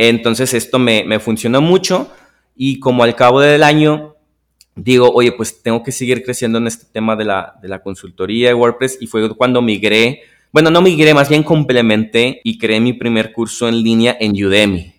Entonces esto me, me funcionó mucho y como al cabo del año digo, oye, pues tengo que seguir creciendo en este tema de la, consultoría de WordPress y fue cuando migré, bueno, no migré, más bien complementé y creé mi primer curso en línea en Udemy.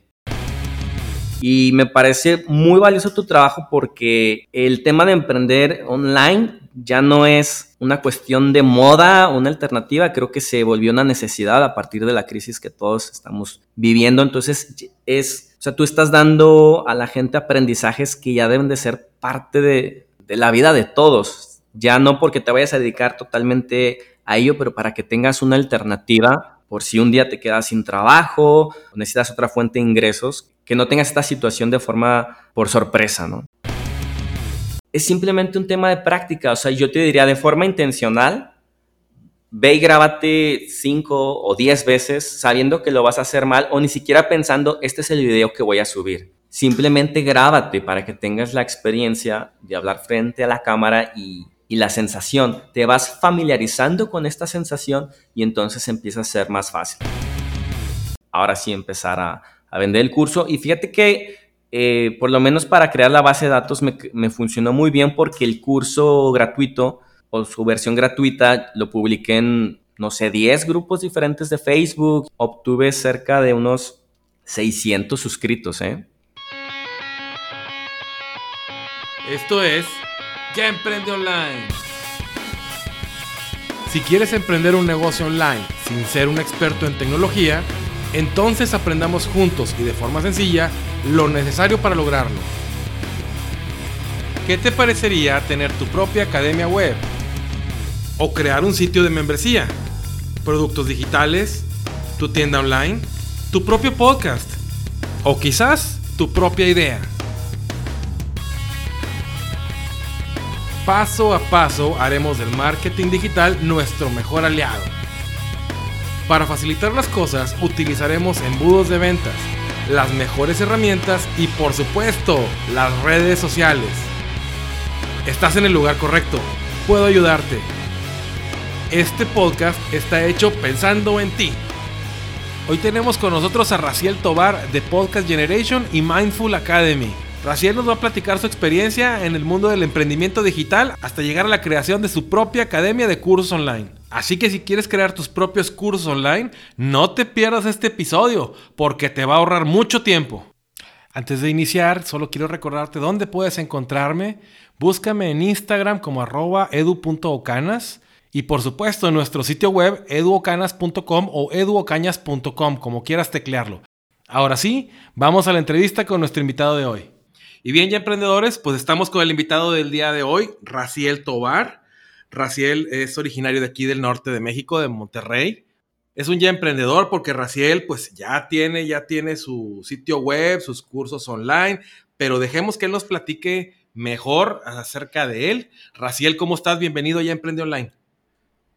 Y me parece muy valioso tu trabajo porque el tema de emprender online ya no es una cuestión de moda, una alternativa, creo que se volvió una necesidad a partir de la crisis que todos estamos viviendo. Entonces es, o sea, tú estás dando a la gente aprendizajes que ya deben de ser parte de, la vida de todos. Ya no porque te vayas a dedicar totalmente a ello, pero para que tengas una alternativa por si un día te quedas sin trabajo necesitas otra fuente de ingresos, que no tengas esta situación de forma por sorpresa, ¿no? Es simplemente un tema de práctica, o sea, yo te diría de forma intencional, ve y grábate cinco o diez veces sabiendo que lo vas a hacer mal o ni siquiera pensando, este es el video que voy a subir. Simplemente grábate para que tengas la experiencia de hablar frente a la cámara y la sensación, te vas familiarizando con esta sensación y entonces empieza a ser más fácil. Ahora sí empezar a, vender el curso y fíjate que eh, por lo menos para crear la base de datos me, funcionó muy bien porque el curso gratuito o su versión gratuita lo publiqué en, no sé, 10 grupos diferentes de Facebook. Obtuve cerca de unos 600 suscritos, ¿eh? Esto es ya emprende online. Si quieres emprender un negocio online sin ser un experto en tecnología, entonces aprendamos juntos y de forma sencilla lo necesario para lograrlo. ¿Qué te parecería tener tu propia academia web? ¿O crear un sitio de membresía? ¿Productos digitales? ¿Tu tienda online? ¿Tu propio podcast? ¿O quizás tu propia idea? paso a paso haremos del marketing digital nuestro mejor aliado. Para facilitar las cosas utilizaremos embudos de ventas, las mejores herramientas y por supuesto las redes sociales. Estás en el lugar correcto, puedo ayudarte. Este podcast está hecho pensando en ti. Hoy tenemos con nosotros a Raciel Tobar de Podcast Generation y Mindful Academy. Raciel nos va a platicar su experiencia en el mundo del emprendimiento digital hasta llegar a la creación de su propia academia de cursos online. Así que si quieres crear tus propios cursos online, no te pierdas este episodio porque te va a ahorrar mucho tiempo. Antes de iniciar, solo quiero recordarte dónde puedes encontrarme. Búscame en Instagram como arroba edu.ocanas y por supuesto en nuestro sitio web eduocanas.com o eduocañas.com, como quieras teclearlo. Ahora sí, vamos a la entrevista con nuestro invitado de hoy. Y bien, ya emprendedores, pues estamos con el invitado del día de hoy, Raciel Tobar. Raciel es originario de aquí del norte de México, de Monterrey. Es un ya emprendedor porque Raciel pues ya tiene, ya tiene su sitio web, sus cursos online, pero dejemos que él nos platique mejor acerca de él. Raciel, ¿cómo estás? Bienvenido ya Emprende Online.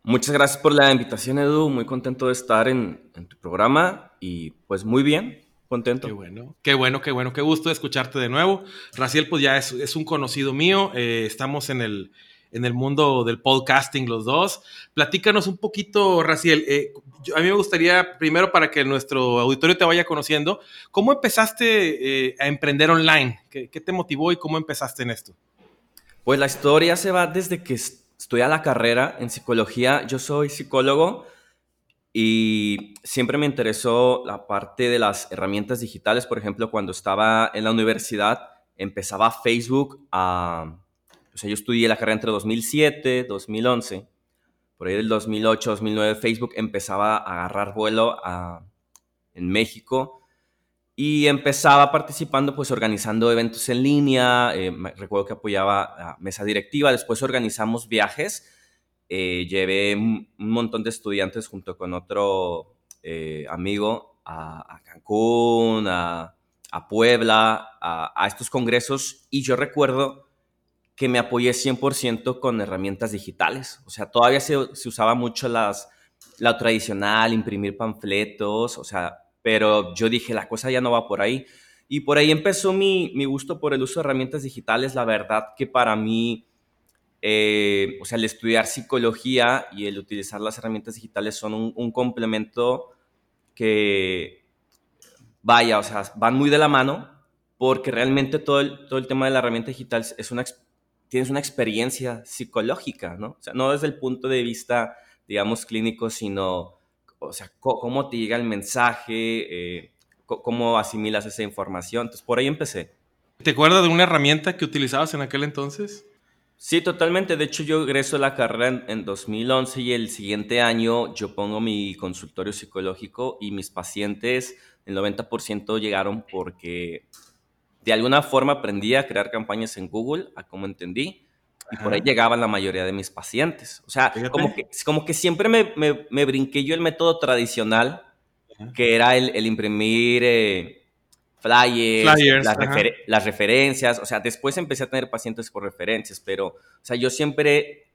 Muchas gracias por la invitación, Edu. Muy contento de estar en, en tu programa y pues muy bien contento. Qué bueno, qué bueno, qué bueno, qué gusto escucharte de nuevo. Raciel, pues ya es, un conocido mío, eh, estamos en el, en el mundo del podcasting los dos. Platícanos un poquito, Raciel. Eh, a mí me gustaría, primero para que nuestro auditorio te vaya conociendo, ¿cómo empezaste eh, a emprender online? ¿Qué, ¿Qué, te motivó y cómo empezaste en esto? Pues la historia se va desde que estudié la carrera en psicología. Yo soy psicólogo y siempre me interesó la parte de las herramientas digitales. Por ejemplo, cuando estaba en la universidad, empezaba Facebook a... O sea, yo estudié la carrera entre 2007, 2011. Por ahí del 2008, 2009, Facebook empezaba a agarrar vuelo en México y empezaba participando, pues organizando eventos en línea. Eh, recuerdo que apoyaba a mesa directiva. Después organizamos viajes eh, llevé un montón de estudiantes junto con otro eh, amigo a, Cancún, a, Puebla, a, estos congresos y yo recuerdo que me apoyé 100% con herramientas digitales. O sea, todavía se, usaba mucho las, la tradicional, imprimir panfletos, o sea, pero yo dije, la cosa ya no va por ahí. Y por ahí empezó mi, mi gusto por el uso de herramientas digitales. La verdad que para mí eh, o sea, el estudiar psicología y el utilizar las herramientas digitales son un, complemento que vaya, o sea, van muy de la mano porque realmente todo el, todo el tema de la herramienta digital es una, tienes una experiencia psicológica, ¿no? O sea, no desde el punto de vista, digamos, clínico, sino, o sea, cómo te llega el mensaje, eh, cómo asimilas esa información. Entonces, por ahí empecé. ¿Te acuerdas de una herramienta que utilizabas en aquel entonces? Sí, totalmente. De hecho, yo egreso a la carrera en, 2011 y el siguiente año yo pongo mi consultorio psicológico y mis pacientes, el 90% llegaron porque de alguna forma aprendí a crear campañas en Google, a como entendí, y por ahí llegaban la mayoría de mis pacientes. O sea, como que, como que siempre me, me, brinqué yo el método tradicional, que era el, imprimir... Eh, flyers, las, referencias, o sea, después empecé a tener pacientes por referencias, pero, o sea, yo siempre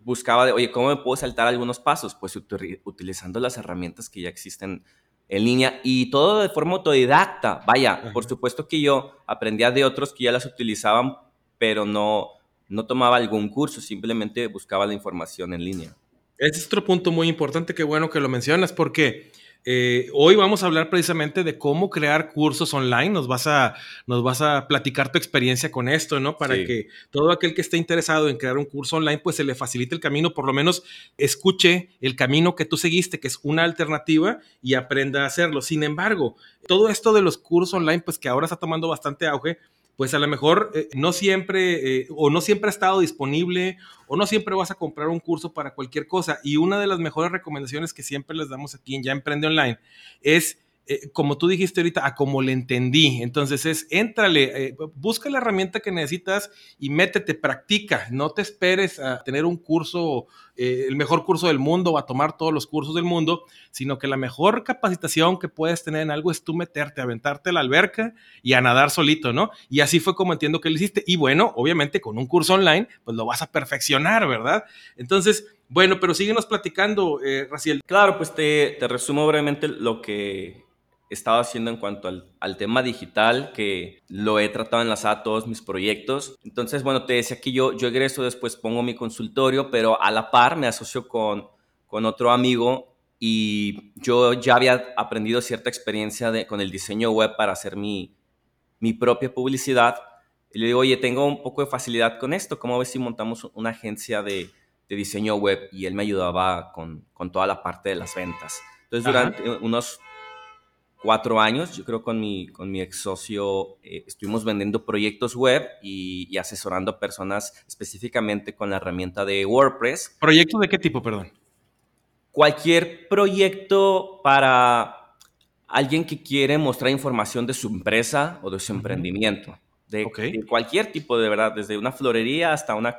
buscaba de, oye, ¿cómo me puedo saltar algunos pasos? Pues utilizando las herramientas que ya existen en línea y todo de forma autodidacta. Vaya, por supuesto que yo aprendía de otros que ya las utilizaban, pero no, no tomaba algún curso, simplemente buscaba la información en línea. Ese es otro punto muy importante, qué bueno que lo mencionas, porque eh, hoy vamos a hablar precisamente de cómo crear cursos online. Nos vas a, nos vas a platicar tu experiencia con esto, ¿no? Para que todo aquel que esté interesado en crear un curso online, pues se le facilite el camino, por lo menos escuche el camino que tú seguiste, que es una alternativa, y aprenda a hacerlo. Sin embargo, todo esto de los cursos online, pues que ahora está tomando bastante auge, pues a lo mejor eh, no siempre eh, o no siempre ha estado disponible o no siempre vas a comprar un curso para cualquier cosa. Y una de las mejores recomendaciones que siempre les damos aquí en Ya Emprende Online es eh, como tú dijiste ahorita, a como le entendí. Entonces es, éntrale, eh, busca la herramienta que necesitas y métete, practica. No te esperes a tener un curso, eh, el mejor curso del mundo o a tomar todos los cursos del mundo, sino que la mejor capacitación que puedes tener en algo es tú meterte, aventarte a la alberca y a nadar solito, ¿no? Y así fue como entiendo que lo hiciste. Y bueno, obviamente con un curso online, pues lo vas a perfeccionar, ¿verdad? Entonces, bueno, pero síguenos platicando, Raciel. Claro, pues te, te resumo brevemente lo que estado haciendo en cuanto al, tema digital, que lo he tratado de enlazar a todos mis proyectos. Entonces, bueno, te decía que yo, yo egreso, después pongo mi consultorio, pero a la par me asocio con, con otro amigo y yo ya había aprendido cierta experiencia de, con el diseño web para hacer mi, mi propia publicidad. Y le digo, oye, tengo un poco de facilidad con esto, ¿cómo ves si montamos una agencia de, de diseño web? Y él me ayudaba con, con, toda la parte de las ventas. Entonces, durante unos cuatro años, yo creo con mi, con mi ex socio eh, estuvimos vendiendo proyectos web y, asesorando a personas específicamente con la herramienta de WordPress. ¿Proyectos de qué tipo, perdón? Cualquier proyecto para alguien que quiere mostrar información de su empresa o de su emprendimiento. De, de, cualquier tipo, de verdad, desde una florería hasta una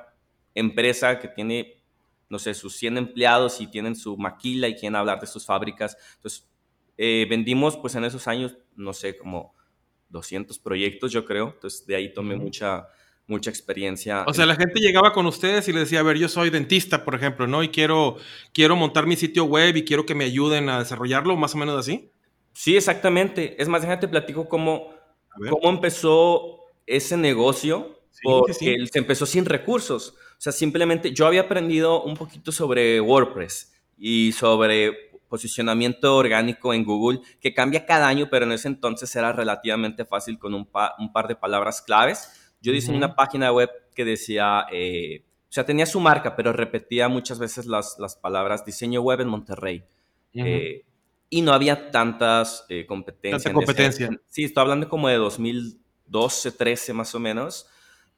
empresa que tiene, no sé, sus 100 empleados y tienen su maquila y quieren hablar de sus fábricas. Entonces, eh, vendimos, pues en esos años, no sé, como 200 proyectos, yo creo. Entonces, de ahí tomé mucha, mucha experiencia. O sea, la gente llegaba con ustedes y les decía, a ver, yo soy dentista, por ejemplo, ¿no? Y quiero, quiero montar mi sitio web y quiero que me ayuden a desarrollarlo, más o menos así. Sí, exactamente. Es más, déjate platico cómo, cómo empezó ese negocio, porque se empezó sin recursos. O sea, simplemente yo había aprendido un poquito sobre WordPress y sobre posicionamiento orgánico en Google que cambia cada año, pero en ese entonces era relativamente fácil con un, par de palabras claves. Yo diseñé una página web que decía, eh, o sea, tenía su marca, pero repetía muchas veces las, las palabras diseño web en Monterrey. Eh, y no había tantas eh, competencias. Tanta competencia. sí, estoy hablando como de 2012, 13 más o menos.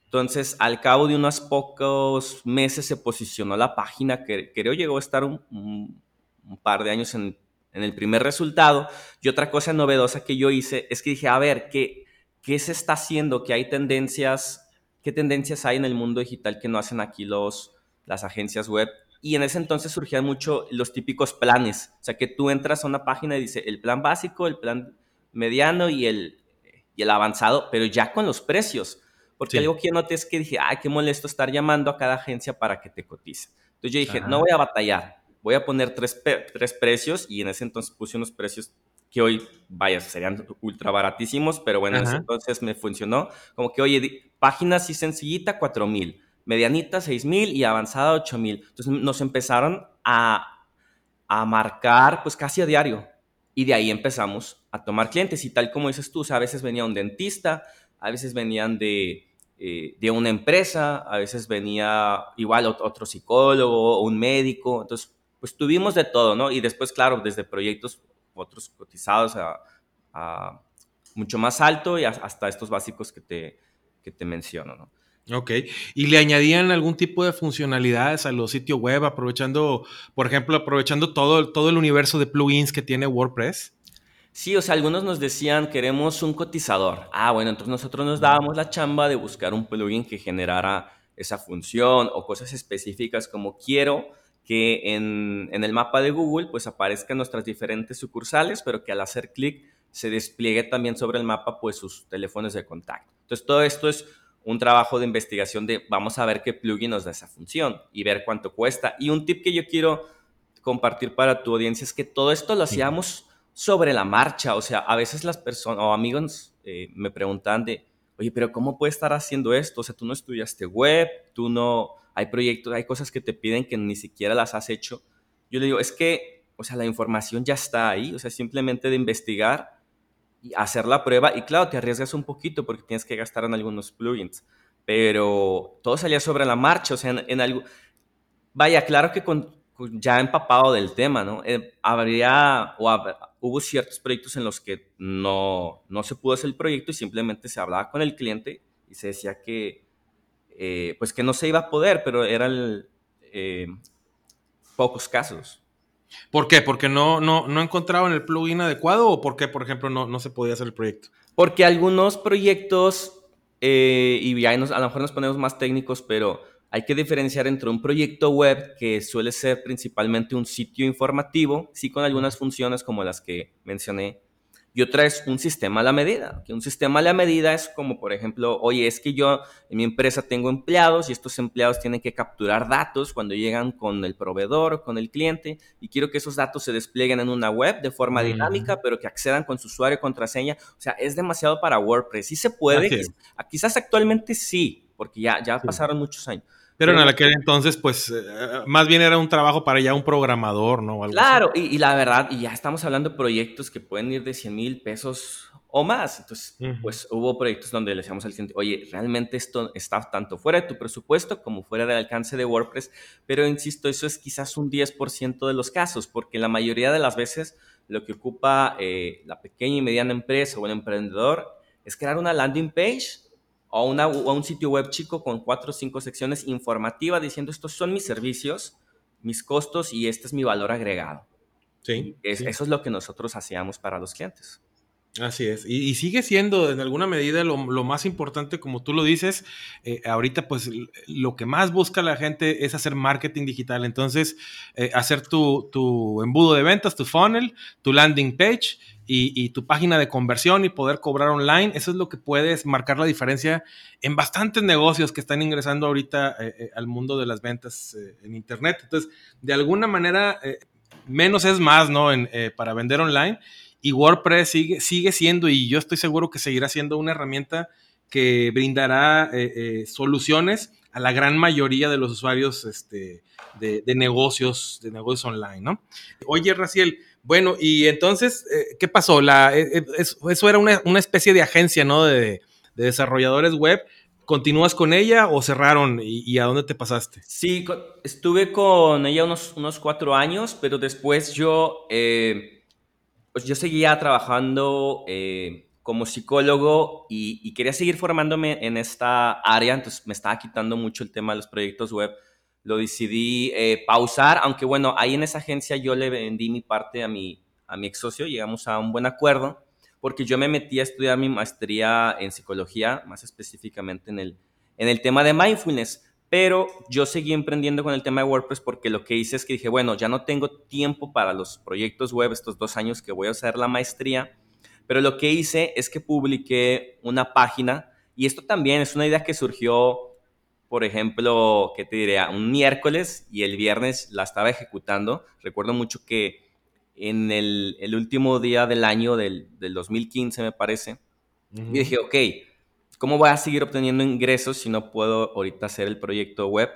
Entonces, al cabo de unos pocos meses se posicionó la página, que creo llegó a estar un un par de años en, el primer resultado. Y otra cosa novedosa que yo hice es que dije, a ver, ¿qué, qué se está haciendo? ¿Qué hay tendencias? ¿Qué tendencias hay en el mundo digital que no hacen aquí los, las agencias web? Y en ese entonces surgían mucho los típicos planes. O sea, que tú entras a una página y dice el plan básico, el plan mediano y el, y el avanzado, pero ya con los precios. Porque algo que noté es que dije, ay, qué molesto estar llamando a cada agencia para que te cotice. Entonces yo dije, no voy a batallar voy a poner tres, tres precios y en ese entonces puse unos precios que hoy, vaya, serían ultra baratísimos, pero bueno, en ese entonces me funcionó. Como que, oye, página así sencillita, 4 mil, medianita, 6 mil y avanzada, 8 mil. Entonces nos empezaron a, a marcar pues casi a diario. y de ahí empezamos a tomar clientes. Y tal como dices tú, a veces venía un dentista, a veces venían de, eh, de una empresa, a veces venía igual otro psicólogo o un médico. Entonces, pues tuvimos de todo, ¿no? Y después, claro, desde proyectos otros cotizados a, mucho más alto y hasta estos básicos que te, que te menciono, ¿no? Ok, y le añadían algún tipo de funcionalidades a los sitios web, aprovechando, por ejemplo, aprovechando todo, todo el universo de plugins que tiene WordPress. Sí, o sea, algunos nos decían, queremos un cotizador. Ah, bueno, entonces nosotros nos dábamos la chamba de buscar un plugin que generara esa función o cosas específicas como quiero que en, en el mapa de Google pues aparezcan nuestras diferentes sucursales, pero que al hacer clic se despliegue también sobre el mapa pues sus teléfonos de contacto. Entonces todo esto es un trabajo de investigación de vamos a ver qué plugin nos da esa función y ver cuánto cuesta. Y un tip que yo quiero compartir para tu audiencia es que todo esto lo hacíamos sobre la marcha. O sea, a veces las personas o amigos eh, me preguntan de, oye, pero ¿cómo puedes estar haciendo esto? O sea, tú no estudiaste web, tú no, hay proyectos, hay cosas que te piden que ni siquiera las has hecho. Yo le digo, es que, o sea, la información ya está ahí, o sea, simplemente de investigar y hacer la prueba. Y claro, te arriesgas un poquito porque tienes que gastar en algunos plugins. Pero todo salía sobre la marcha, o sea, en, algo... Vaya, claro que ya empapado del tema, ¿no? Eh, habría o hubo ciertos proyectos en los que no, no se pudo hacer el proyecto y simplemente se hablaba con el cliente y se decía que, eh, pues que no se iba a poder, pero eran eh, pocos casos. ¿Por qué? ¿Porque no, no, no encontraban el plugin adecuado o porque, por ejemplo, no, no se podía hacer el proyecto? Porque algunos proyectos, eh, y ya a lo mejor nos ponemos más técnicos, pero hay que diferenciar entre un proyecto web que suele ser principalmente un sitio informativo, sí con algunas funciones como las que mencioné y otra es un sistema a la medida. Que un sistema a la medida es como, por ejemplo, oye, es que yo en mi empresa tengo empleados y estos empleados tienen que capturar datos cuando llegan con el proveedor o con el cliente y quiero que esos datos se desplieguen en una web de forma dinámica, pero que accedan con su usuario y contraseña. O sea, es demasiado para WordPress. Sí se puede, quizás, actualmente sí, porque ya, ya pasaron muchos años pero en aquel entonces, pues, eh, más bien era un trabajo para ya un programador, ¿no? claro, y, la verdad, y ya estamos hablando de proyectos que pueden ir de 100 mil pesos o más. Entonces, pues hubo proyectos donde le decíamos al cliente, oye, realmente esto está tanto fuera de tu presupuesto como fuera del alcance de WordPress, pero insisto, eso es quizás un 10% de los casos, porque la mayoría de las veces lo que ocupa eh, la pequeña y mediana empresa o el emprendedor es crear una landing page o, una, un sitio web chico con cuatro o cinco secciones informativas diciendo estos son mis servicios, mis costos y este es mi valor agregado. Sí, Eso es lo que nosotros hacíamos para los clientes. Así es, y, sigue siendo en alguna medida lo, más importante, como tú lo dices, eh, ahorita pues lo que más busca la gente es hacer marketing digital, entonces eh, hacer tu, tu, embudo de ventas, tu funnel, tu landing page y, tu página de conversión y poder cobrar online, eso es lo que puedes marcar la diferencia en bastantes negocios que están ingresando ahorita eh, al mundo de las ventas en Internet. Entonces, de alguna manera, menos es más, ¿no? para vender online y WordPress sigue, sigue siendo, y yo estoy seguro que seguirá siendo una herramienta que brindará eh, eh, soluciones a la gran mayoría de los usuarios este, de, negocios, de negocios online, ¿no? Oye, Raciel, bueno, y entonces, eh, ¿qué pasó? La, eso era una, especie de agencia, ¿no? De, desarrolladores web. ¿Continúas con ella o cerraron y, a dónde te pasaste? Sí, estuve con ella unos, unos cuatro años, pero después yo yo seguía trabajando eh, como psicólogo y, quería seguir formándome en esta área, entonces me estaba quitando mucho el tema de los proyectos web. Lo decidí eh, pausar, aunque bueno, ahí en esa agencia yo le vendí mi parte a mi, a mi ex socio, llegamos a un buen acuerdo, porque yo me metí a estudiar mi maestría en psicología, más específicamente en el, en el tema de mindfulness pero yo seguí emprendiendo con el tema de WordPress porque lo que hice es que dije, bueno, ya no tengo tiempo para los proyectos web estos dos años que voy a hacer la maestría, pero lo que hice es que publiqué una página y esto también es una idea que surgió, por ejemplo, ¿qué te diría? Un miércoles y el viernes la estaba ejecutando. Recuerdo mucho que en el, último día del año del, 2015, me parece, y dije, ok, ¿Cómo voy a seguir obteniendo ingresos si no puedo ahorita hacer el proyecto web?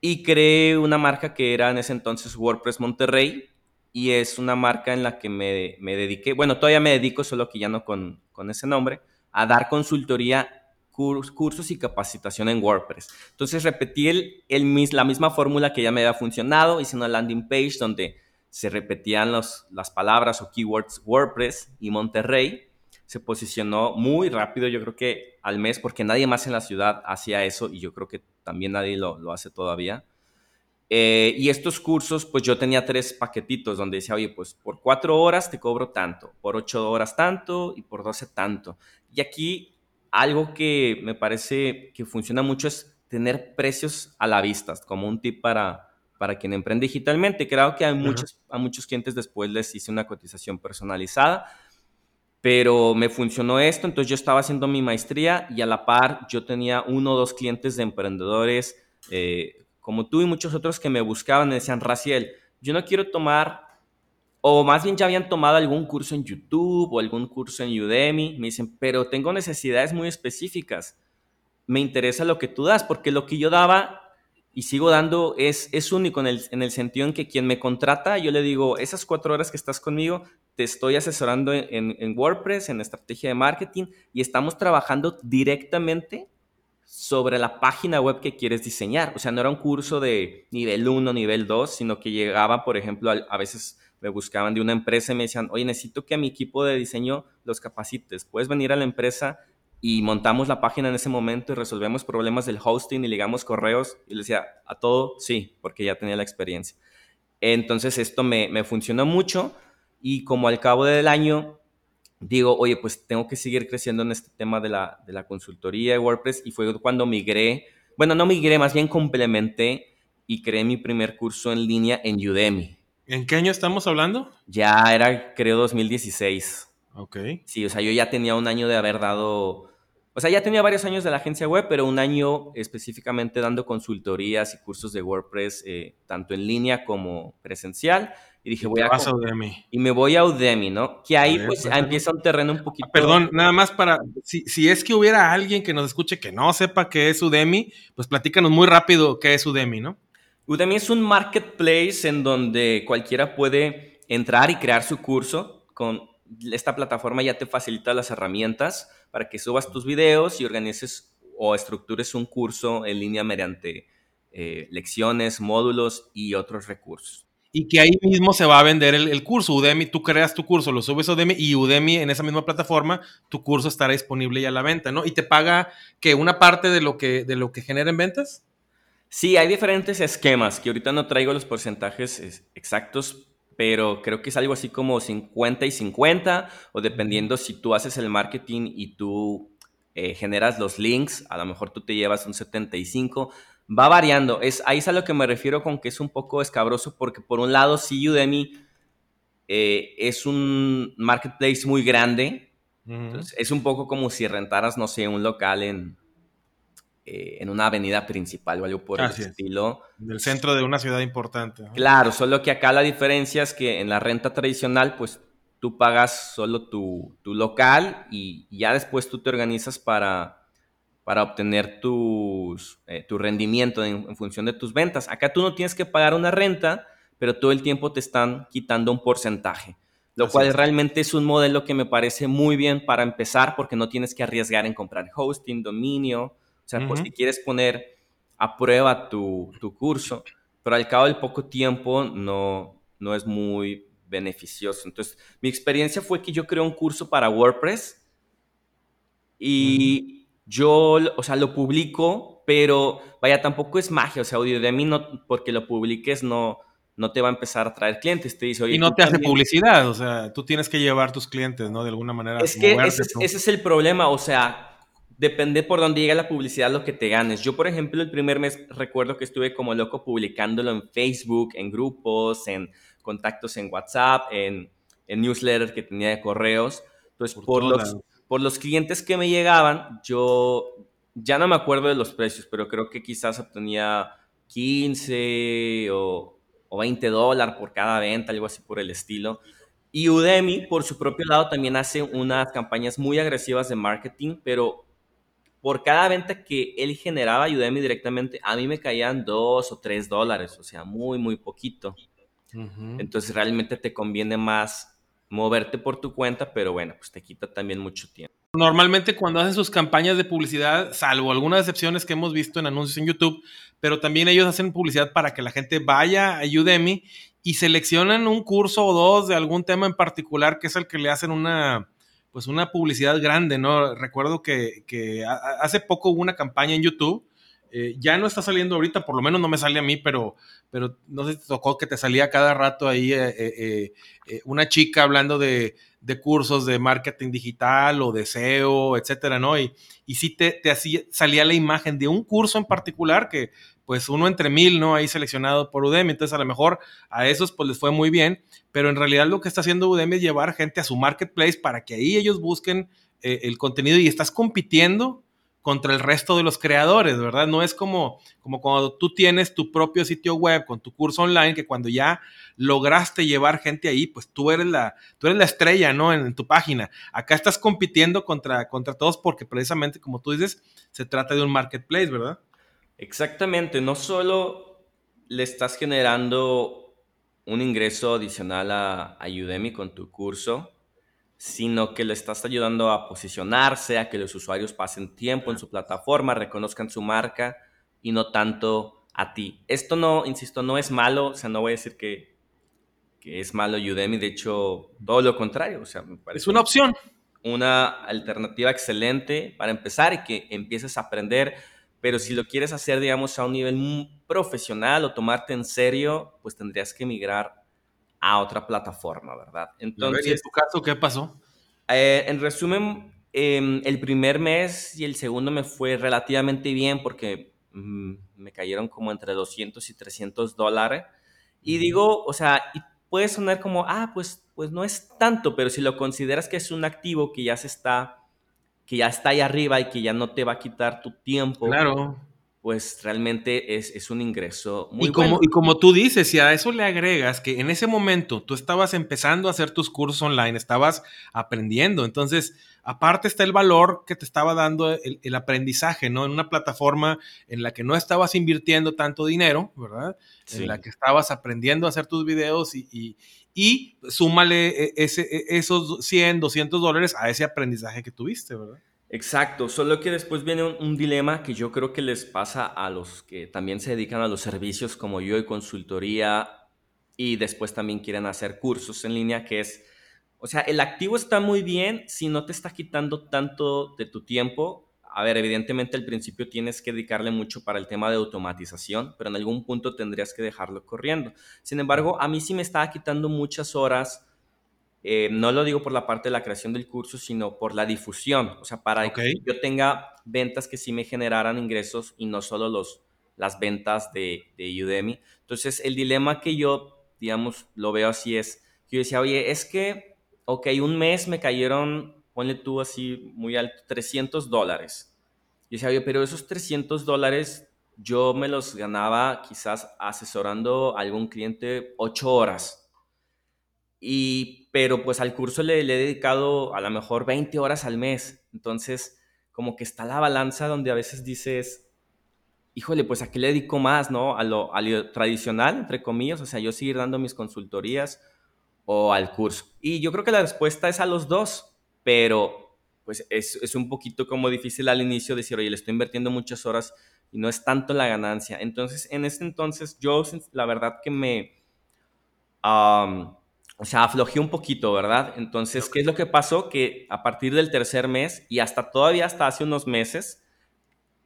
Y creé una marca que era en ese entonces WordPress Monterrey. y es una marca en la que me, me dediqué, bueno, todavía me dedico, solo que ya no con, con ese nombre, a dar consultoría cursos y capacitación en WordPress. Entonces repetí el, el, la misma fórmula que ya me había funcionado, hice una landing page donde se repetían los, las palabras o keywords WordPress y Monterrey. Se posicionó muy rápido, yo creo que al mes, porque nadie más en la ciudad hacía eso y yo creo que también nadie lo, lo hace todavía. Eh, y estos cursos, pues yo tenía tres paquetitos donde decía, oye, pues por cuatro horas te cobro tanto, por ocho horas tanto y por doce tanto. Y aquí algo que me parece que funciona mucho es tener precios a la vista, como un tip para, para quien emprende digitalmente. Creo que a muchos, a muchos clientes después les hice una cotización personalizada, pero me funcionó esto, entonces yo estaba haciendo mi maestría y a la par yo tenía uno o dos clientes de emprendedores eh, como tú y muchos otros que me buscaban y decían, Raciel, yo no quiero tomar, o más bien ya habían tomado algún curso en YouTube o algún curso en Udemy, me dicen, pero tengo necesidades muy específicas, me interesa lo que tú das, porque lo que yo daba y sigo dando es, es único en el, en el sentido en que quien me contrata, yo le digo, esas cuatro horas que estás conmigo, te estoy asesorando en, WordPress, en estrategia de marketing, y estamos trabajando directamente sobre la página web que quieres diseñar. O sea, no era un curso de nivel 1, nivel 2, sino que llegaba, por ejemplo, a, veces me buscaban de una empresa y me decían, oye, necesito que a mi equipo de diseño los capacites. Puedes venir a la empresa y montamos la página en ese momento y resolvemos problemas del hosting y ligamos correos. Y le decía, a todo, sí, porque ya tenía la experiencia. Entonces esto me, me funcionó mucho y como al cabo del año digo, oye, pues tengo que seguir creciendo en este tema de la, de la consultoría de WordPress y fue cuando migré, bueno, no migré, más bien complementé y creé mi primer curso en línea en Udemy. ¿En qué año estamos hablando? Ya era, creo, 2016. Ok. Sí, o sea, yo ya tenía un año de haber dado, o sea, ya tenía varios años de la agencia web, pero un año específicamente dando consultorías y cursos de WordPress, eh, tanto en línea como presencial. Y dije, voy a... Udemy. Y me voy a Udemy, ¿no? Que ahí pues, pues empieza un terreno un poquito... perdón, nada más para... Si, si, es que hubiera alguien que nos escuche que no sepa qué es Udemy, pues platícanos muy rápido qué es Udemy, ¿no? Udemy es un marketplace en donde cualquiera puede entrar y crear su curso. Con esta plataforma ya te facilita las herramientas para que subas tus videos y organices o estructures un curso en línea mediante eh, lecciones, módulos y otros recursos y que ahí mismo se va a vender el, curso. Udemy, tú creas tu curso, lo subes a Udemy y Udemy en esa misma plataforma, tu curso estará disponible ya a la venta, ¿no? Y te paga que una parte de lo que, de lo que genera en ventas. Sí, hay diferentes esquemas, que ahorita no traigo los porcentajes exactos, pero creo que es algo así como 50 y 50, o dependiendo si tú haces el marketing y tú eh, generas los links, a lo mejor tú te llevas un 75 va variando. Es, ahí es a lo que me refiero con que es un poco escabroso porque por un lado sí Udemy eh, es un marketplace muy grande. es un poco como si rentaras, no sé, un local en, eh, en una avenida principal o algo por el estilo. Del centro de una ciudad importante. Claro, solo que acá la diferencia es que en la renta tradicional, pues tú pagas solo tu, tu local y ya después tú te organizas para para obtener tus, eh, tu rendimiento en, función de tus ventas. Acá tú no tienes que pagar una renta, pero todo el tiempo te están quitando un porcentaje, lo cual realmente es un modelo que me parece muy bien para empezar porque no tienes que arriesgar en comprar hosting, dominio, o sea, pues si quieres poner a prueba tu, tu, curso, pero al cabo del poco tiempo no, no es muy beneficioso. Entonces, mi experiencia fue que yo creé un curso para WordPress y yo, o sea, lo publico, pero vaya, tampoco es magia, o sea, audio de mí no, porque lo publiques no, no te va a empezar a traer clientes. Te dice, y no te hace publicidad, o sea, tú tienes que llevar tus clientes, ¿no? De alguna manera. Es que ese, ese, es el problema, o sea, depende por dónde llega la publicidad lo que te ganes. Yo, por ejemplo, el primer mes recuerdo que estuve como loco publicándolo en Facebook, en grupos, en contactos en WhatsApp, en, en newsletters que tenía de correos. Entonces, por, por los por los clientes que me llegaban, yo ya no me acuerdo de los precios, pero creo que quizás obtenía 15 o, 20 dólares por cada venta, algo así por el estilo. Y Udemy, por su propio lado, también hace unas campañas muy agresivas de marketing, pero por cada venta que él generaba Udemy directamente, a mí me caían 2 o 3 dólares, o sea, muy, muy poquito. Entonces realmente te conviene más moverte por tu cuenta, pero bueno, pues te quita también mucho tiempo. Normalmente cuando hacen sus campañas de publicidad, salvo algunas excepciones que hemos visto en anuncios en YouTube, pero también ellos hacen publicidad para que la gente vaya a Udemy y seleccionan un curso o dos de algún tema en particular que es el que le hacen una, pues una publicidad grande, ¿no? Recuerdo que, hace poco hubo una campaña en YouTube eh, ya no está saliendo ahorita, por lo menos no me sale a mí, pero, pero no sé si te tocó que te salía cada rato ahí eh, eh, una chica hablando de, cursos de marketing digital o de SEO, etcétera, ¿no? Y, y sí te, te hacía, salía la imagen de un curso en particular que, pues, uno entre mil, ¿no? Ahí seleccionado por Udemy. Entonces, a lo mejor a esos, pues, les fue muy bien, pero en realidad lo que está haciendo Udemy es llevar gente a su marketplace para que ahí ellos busquen el contenido y estás compitiendo contra el resto de los creadores, ¿verdad? No es como, como cuando tú tienes tu propio sitio web con tu curso online, que cuando ya lograste llevar gente ahí, pues tú eres la, tú eres la estrella, ¿no? En, tu página. Acá estás compitiendo contra, contra todos porque precisamente, como tú dices, se trata de un marketplace, ¿verdad? Exactamente, no solo le estás generando un ingreso adicional a, a Udemy con tu curso, sino que le estás ayudando a posicionarse, a que los usuarios pasen tiempo en su plataforma, reconozcan su marca y no tanto a ti. Esto no, insisto, no es malo, o sea, no voy a decir que, que es malo Udemy, de hecho, todo lo contrario, o sea, me parece... Es una opción. Una alternativa excelente para empezar y que empieces a aprender, pero si lo quieres hacer, digamos, a un nivel profesional o tomarte en serio, pues tendrías que migrar a otra plataforma, ¿verdad? Entonces, ¿en tu caso qué pasó? Eh, en resumen, em, el primer mes y el segundo me fue relativamente bien porque mm, me cayeron como entre 200 y 300 dólares. Y digo, o sea, y puede sonar como, ah, pues, pues no es tanto, pero si lo consideras que es un activo que ya se está, que ya está ahí arriba y que ya no te va a quitar tu tiempo. Claro pues realmente es, un ingreso muy y como, bueno. Y como tú dices, si a eso le agregas que en ese momento tú estabas empezando a hacer tus cursos online, estabas aprendiendo, entonces aparte está el valor que te estaba dando el, aprendizaje, ¿no? En una plataforma en la que no estabas invirtiendo tanto dinero, ¿verdad? En la que estabas aprendiendo a hacer tus videos y, y, súmale e, ese, e, esos 100, 200 dólares a ese aprendizaje que tuviste, ¿verdad? Exacto, solo que después viene un, dilema que yo creo que les pasa a los que también se dedican a los servicios como yo y consultoría y después también quieren hacer cursos en línea, que es, o sea, el activo está muy bien si no te está quitando tanto de tu tiempo. A ver, evidentemente al principio tienes que dedicarle mucho para el tema de automatización, pero en algún punto tendrías que dejarlo corriendo. Sin embargo, a mí sí me estaba quitando muchas horas eh, no lo digo por la parte de la creación del curso, sino por la difusión, o sea, para que yo tenga ventas que sí me generaran ingresos y no solo los, las ventas de, de Udemy. Entonces, el dilema que yo, digamos, lo veo así es, yo decía, oye, es que, ok, un mes me cayeron, ponle tú así muy alto, 300 dólares. Y decía, oye, pero esos 300 dólares yo me los ganaba quizás asesorando a algún cliente 8 horas. Y, pero pues al curso le, he dedicado a lo mejor 20 horas al mes. Entonces, como que está la balanza donde a veces dices, híjole, pues a qué le dedico más, ¿no? A lo, tradicional, entre comillas, o sea, yo seguir dando mis consultorías o al curso. Y yo creo que la respuesta es a los dos, pero pues es, es un poquito como difícil al inicio decir, oye, le estoy invirtiendo muchas horas y no es tanto la ganancia. Entonces, en este entonces, yo la verdad que me o sea, aflojé un poquito, ¿verdad? Entonces, ¿qué es lo que pasó? Que a partir del tercer mes y hasta todavía hasta hace unos meses,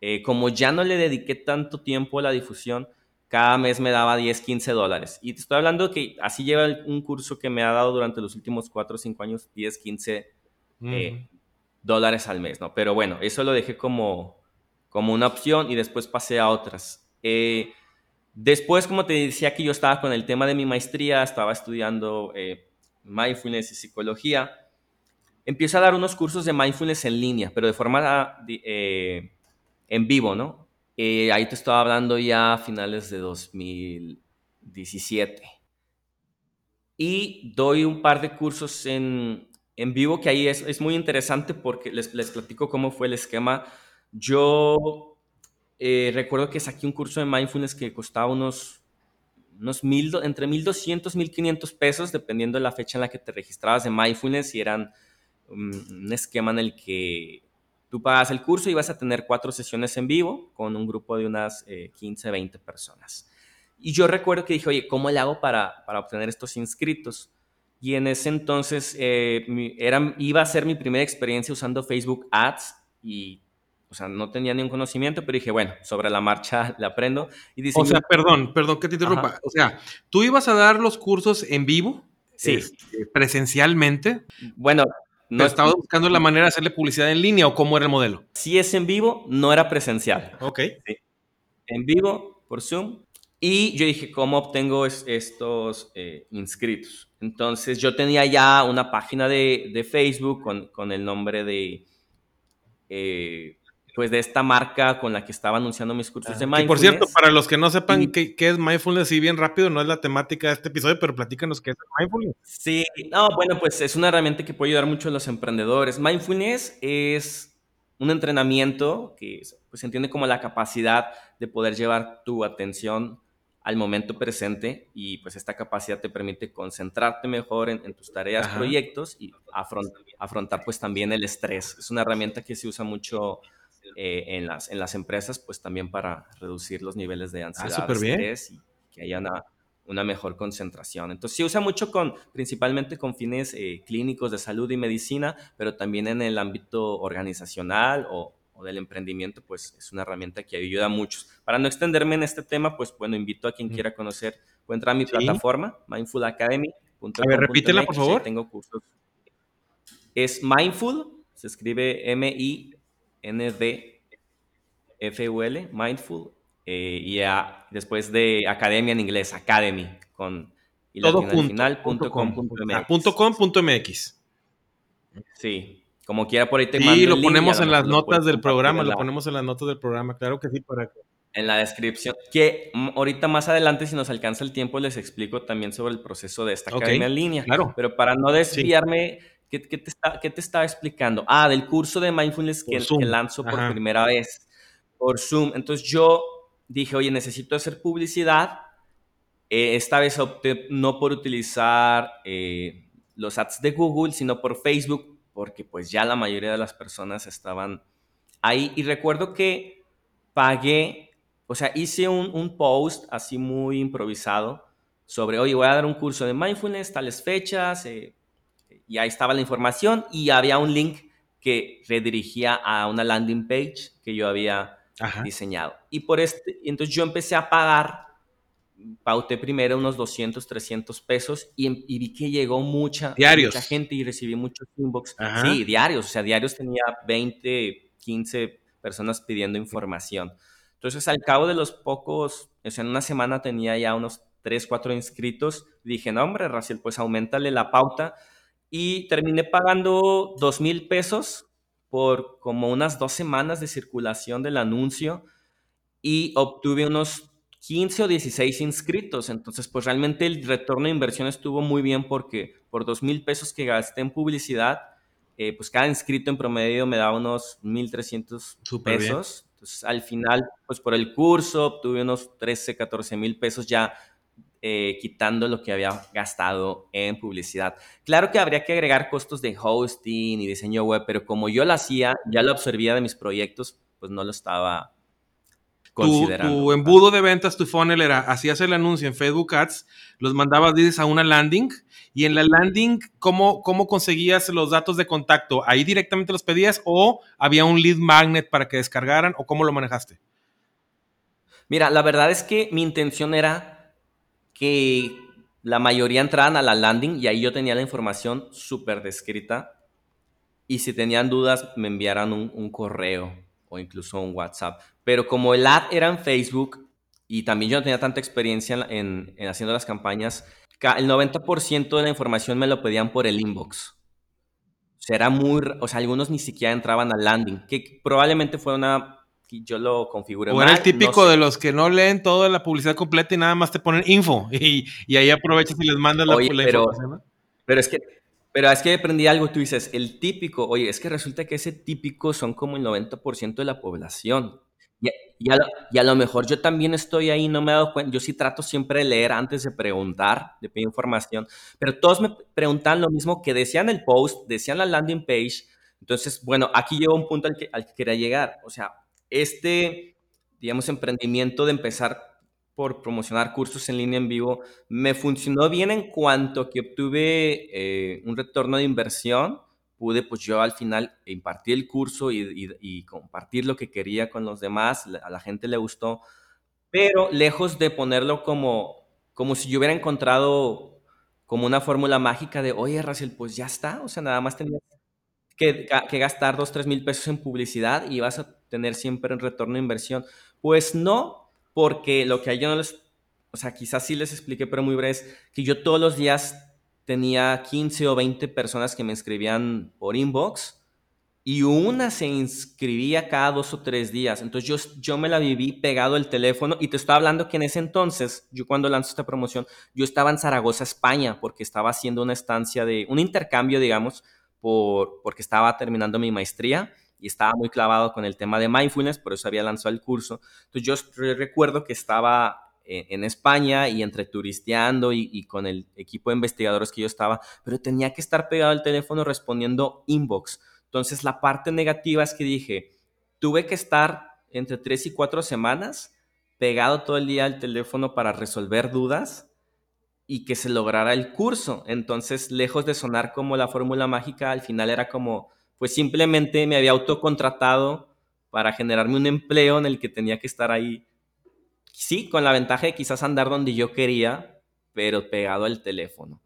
eh, como ya no le dediqué tanto tiempo a la difusión, cada mes me daba 10, 15 dólares. Y te estoy hablando que así lleva un curso que me ha dado durante los últimos 4 o 5 años 10, 15 eh, dólares al mes, ¿no? Pero bueno, eso lo dejé como, como una opción y después pasé a otras. Eh, Después, como te decía que yo estaba con el tema de mi maestría, estaba estudiando eh, mindfulness y psicología, empiezo a dar unos cursos de mindfulness en línea, pero de forma eh, en vivo, ¿no? Ahí te estaba hablando ya a finales de 2017. Y doy un par de cursos en, vivo que ahí es, es muy interesante porque les, les platico cómo fue el esquema. Yo eh, recuerdo que saqué un curso de mindfulness que costaba unos unos mil, entre 1.200, 1.500 pesos, dependiendo de la fecha en la que te registrabas de mindfulness, y eran um, un esquema en el que tú pagas el curso y vas a tener cuatro sesiones en vivo con un grupo de unas 15, eh, 20 personas. Y yo recuerdo que dije, oye, ¿cómo le hago para, para obtener estos inscritos? Y en ese entonces eh, era, iba a ser mi primera experiencia usando Facebook Ads y, o sea, no tenía ningún conocimiento, pero dije, bueno, sobre la marcha le aprendo. Y o sea, perdón, perdón que te interrumpa. O sea, ¿tú ibas a dar los cursos en vivo? Sí. Este, presencialmente. Bueno, no estaba buscando la manera de hacerle publicidad en línea o cómo era el modelo. Si es en vivo, no era presencial. Ok. En vivo, por Zoom, y yo dije, ¿cómo obtengo estos eh, inscritos? Entonces yo tenía ya una página de, Facebook con, el nombre de, eh, pues de esta marca con la que estaba anunciando mis cursos de mindfulness. Y por cierto, para los que no sepan qué, es mindfulness, y bien rápido, no es la temática de este episodio, pero platícanos qué es mindfulness. Sí, no, bueno, pues es una herramienta que puede ayudar mucho a los emprendedores. Mindfulness es un entrenamiento que pues, se entiende como la capacidad de poder llevar tu atención al momento presente y pues esta capacidad te permite concentrarte mejor en, tus tareas, proyectos y afrontar pues también el estrés. Es una herramienta que se usa mucho eh, en, las, en las empresas pues también para reducir los niveles de ah, ansiedad, estrés y que haya una, una, mejor concentración. Entonces se usa mucho con, principalmente con fines eh, clínicos de salud y medicina, pero también en el ámbito organizacional o o del emprendimiento, pues es una herramienta que ayuda a muchos. Para no extenderme en este tema, pues bueno, invito a quien quiera conocer, puede entrar a mi plataforma, mindfulacademy.com. A ver, repítela, por favor. Tengo cursos. Es Mindful, se escribe M-I-N-D-F-U-L, Mindful, eh, y después de academia en inglés, Academy, con y Todo final, punto com, punto mx. Sí, como quiera por ahí te Sí, lo ponemos en las notas del programa, lo ponemos en las notas del programa, claro que sí, para que... En la descripción, que ahorita más adelante, si nos alcanza el tiempo, les explico también sobre el proceso de esta academia en línea. Claro. Pero para no desviarme, ¿qué, te está, ¿qué, te estaba explicando? Ah, del curso de mindfulness que, que, lanzo por primera vez por Zoom. Entonces yo dije, oye, necesito hacer publicidad. Eh, esta vez opté no por utilizar eh, los ads de Google, sino por Facebook porque pues ya la mayoría de las personas estaban ahí. Y recuerdo que pagué, o sea, hice un, post así muy improvisado sobre, oye, voy a dar un curso de mindfulness, tales fechas, eh, y ahí estaba la información y había un link que redirigía a una landing page que yo había diseñado. Y por este, entonces yo empecé a pagar pauté primero unos 200, 300 pesos y, vi que llegó mucha, mucha gente y recibí muchos inbox. Sí, diarios, o sea, diarios tenía 20, 15 personas pidiendo información. Entonces, al cabo de los pocos, o sea, en una semana tenía ya unos 3, 4 inscritos. Dije, no, hombre, Raciel, pues aumentale la pauta. Y terminé pagando 2 mil pesos por como unas dos semanas de circulación del anuncio y obtuve unos 15 o 16 inscritos. Entonces, pues realmente el retorno de inversión estuvo muy bien porque por 2 mil pesos que gasté en publicidad, eh, pues cada inscrito en promedio me daba unos 1.300 pesos. Entonces, al final, pues por el curso obtuve unos 13, 14 mil pesos ya eh, quitando lo que había gastado en publicidad. Claro que habría que agregar costos de hosting y diseño web, pero como yo lo hacía, ya lo absorbía de mis proyectos, pues no lo estaba tu, embudo de ventas, tu funnel era, hacías el anuncio en Facebook Ads, los mandabas, dices, a una landing, y en la landing, ¿cómo, ¿cómo conseguías los datos de contacto? ¿Ahí directamente los pedías o había un lead magnet para que descargaran o cómo lo manejaste? Mira, la verdad es que mi intención era que la mayoría entraran a la landing y ahí yo tenía la información súper descrita y si tenían dudas me enviaran un correo o incluso un WhatsApp. Pero como el ad era en Facebook y también yo no tenía tanta experiencia en, haciendo las campañas, el 90% de la información me lo pedían por el inbox. O sea, era muy, o sea, algunos ni siquiera entraban al landing, que probablemente fue una, yo lo configuré O era el típico de los que no leen toda la publicidad completa y nada más te ponen info y, ahí aprovechas y les mandas la, información. Pero es que pero es que aprendí algo, tú dices, el típico, oye, es que resulta que ese típico son como el 90% de la población. Y, a lo, mejor yo también estoy ahí, no me he dado cuenta. Yo sí trato siempre de leer antes de preguntar, de pedir información, pero todos me preguntan lo mismo que decían el post, decían la landing page. Entonces, bueno, aquí llegó un punto al que, al que quería llegar. O sea, este, digamos, emprendimiento de empezar por promocionar cursos en línea en vivo me funcionó bien en cuanto que obtuve eh, un retorno de inversión pude pues yo al final impartir el curso y, compartir lo que quería con los demás, a la gente le gustó, pero lejos de ponerlo como, como si yo hubiera encontrado como una fórmula mágica de, oye, Raciel, pues ya está, o sea, nada más tenías que, que gastar dos, tres mil pesos en publicidad y vas a tener siempre un retorno de inversión. Pues no, porque lo que a ellos no les, o sea, quizás sí les expliqué, pero muy breve, es que yo todos los días tenía 15 o 20 personas que me escribían por inbox y una se inscribía cada dos o tres días. Entonces yo, yo me la viví pegado el teléfono y te estoy hablando que en ese entonces, yo cuando lanzo esta promoción, yo estaba en Zaragoza, España, porque estaba haciendo una estancia de, un intercambio, digamos, por, porque estaba terminando mi maestría y estaba muy clavado con el tema de mindfulness, por eso había lanzado el curso. Entonces yo recuerdo que estaba en España y entre turisteando y, con el equipo de investigadores que yo estaba, pero tenía que estar pegado al teléfono respondiendo inbox. Entonces la parte negativa es que dije, tuve que estar entre tres y cuatro semanas pegado todo el día al teléfono para resolver dudas y que se lograra el curso. Entonces, lejos de sonar como la fórmula mágica, al final era como, pues simplemente me había autocontratado para generarme un empleo en el que tenía que estar ahí sí, con la ventaja de quizás andar donde yo quería, pero pegado al teléfono.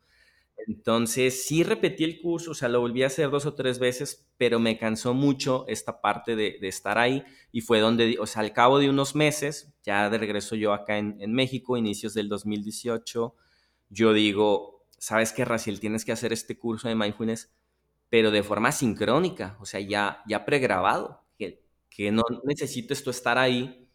Entonces, sí repetí el curso, o sea, lo volví a hacer dos o tres veces, pero me cansó mucho esta parte de, estar ahí y fue donde, o sea, al cabo de unos meses, ya de regreso yo acá en, México, inicios del 2018, yo digo, ¿sabes qué, Raciel? Tienes que hacer este curso de mindfulness, pero de forma sincrónica, o sea, ya, ya pregrabado, que, que no necesites tú estar ahí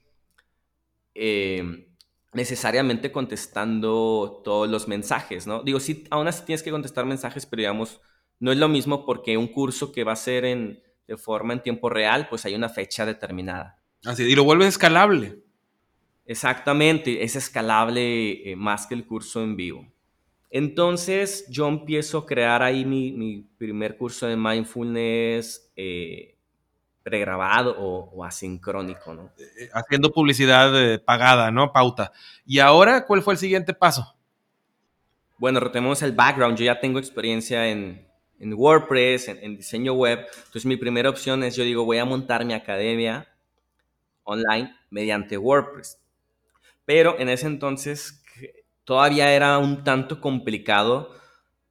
eh, necesariamente contestando todos los mensajes, ¿no? Digo, sí, aún así tienes que contestar mensajes, pero digamos, no es lo mismo porque un curso que va a ser en, de forma en tiempo real, pues hay una fecha determinada. Así, y lo vuelves escalable. Exactamente, es escalable eh, más que el curso en vivo. Entonces yo empiezo a crear ahí mi, mi primer curso de mindfulness eh, pregrabado o, asincrónico, ¿no? Eh, eh, haciendo publicidad eh, pagada, ¿no? Pauta. ¿Y ahora cuál fue el siguiente paso? Bueno, retomemos el background. Yo ya tengo experiencia en, WordPress, en, diseño web. Entonces mi primera opción es, yo digo, voy a montar mi academia online mediante WordPress. Pero en ese entonces todavía era un tanto complicado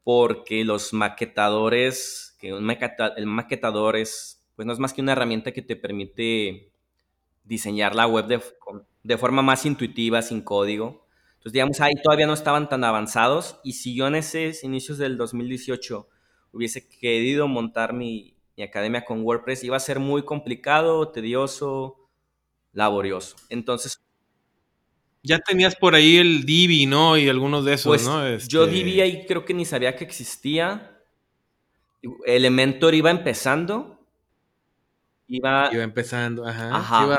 porque los maquetadores, que el maquetador es pues no es más que una herramienta que te permite diseñar la web de, forma más intuitiva, sin código. Entonces, digamos, ahí todavía no estaban tan avanzados y si yo en esos inicios del 2018 hubiese querido montar mi academia con WordPress, iba a ser muy complicado, tedioso, laborioso. Entonces, ya tenías por ahí el Divi, ¿no? Y algunos de esos, pues, ¿no? Yo este Divi ahí creo que ni sabía que existía. Elementor iba empezando Iba, empezando, ajá.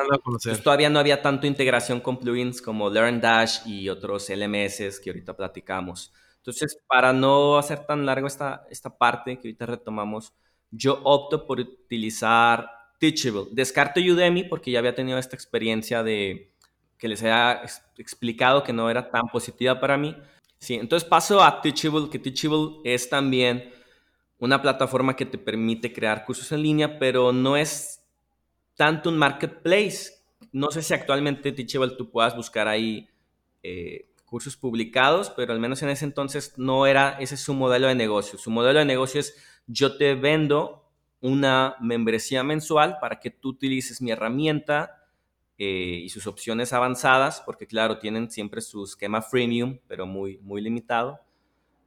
todavía no había tanto integración con plugins como LearnDash y otros LMS que ahorita platicamos. Entonces, para no hacer tan largo esta, esta parte que ahorita retomamos, yo opto por utilizar Teachable. Descarto Udemy porque ya había tenido esta experiencia de que les había explicado que no era tan positiva para mí. Sí, entonces paso a Teachable, que Teachable es también una plataforma que te permite crear cursos en línea, pero no es tanto un marketplace. No sé si actualmente Teachable tú puedas buscar ahí eh, cursos publicados, pero al menos en ese entonces no era, ese es su modelo de negocio. Su modelo de negocio es yo te vendo una membresía mensual para que tú utilices mi herramienta eh, y sus opciones avanzadas, porque claro, tienen siempre su esquema freemium, pero muy, muy limitado.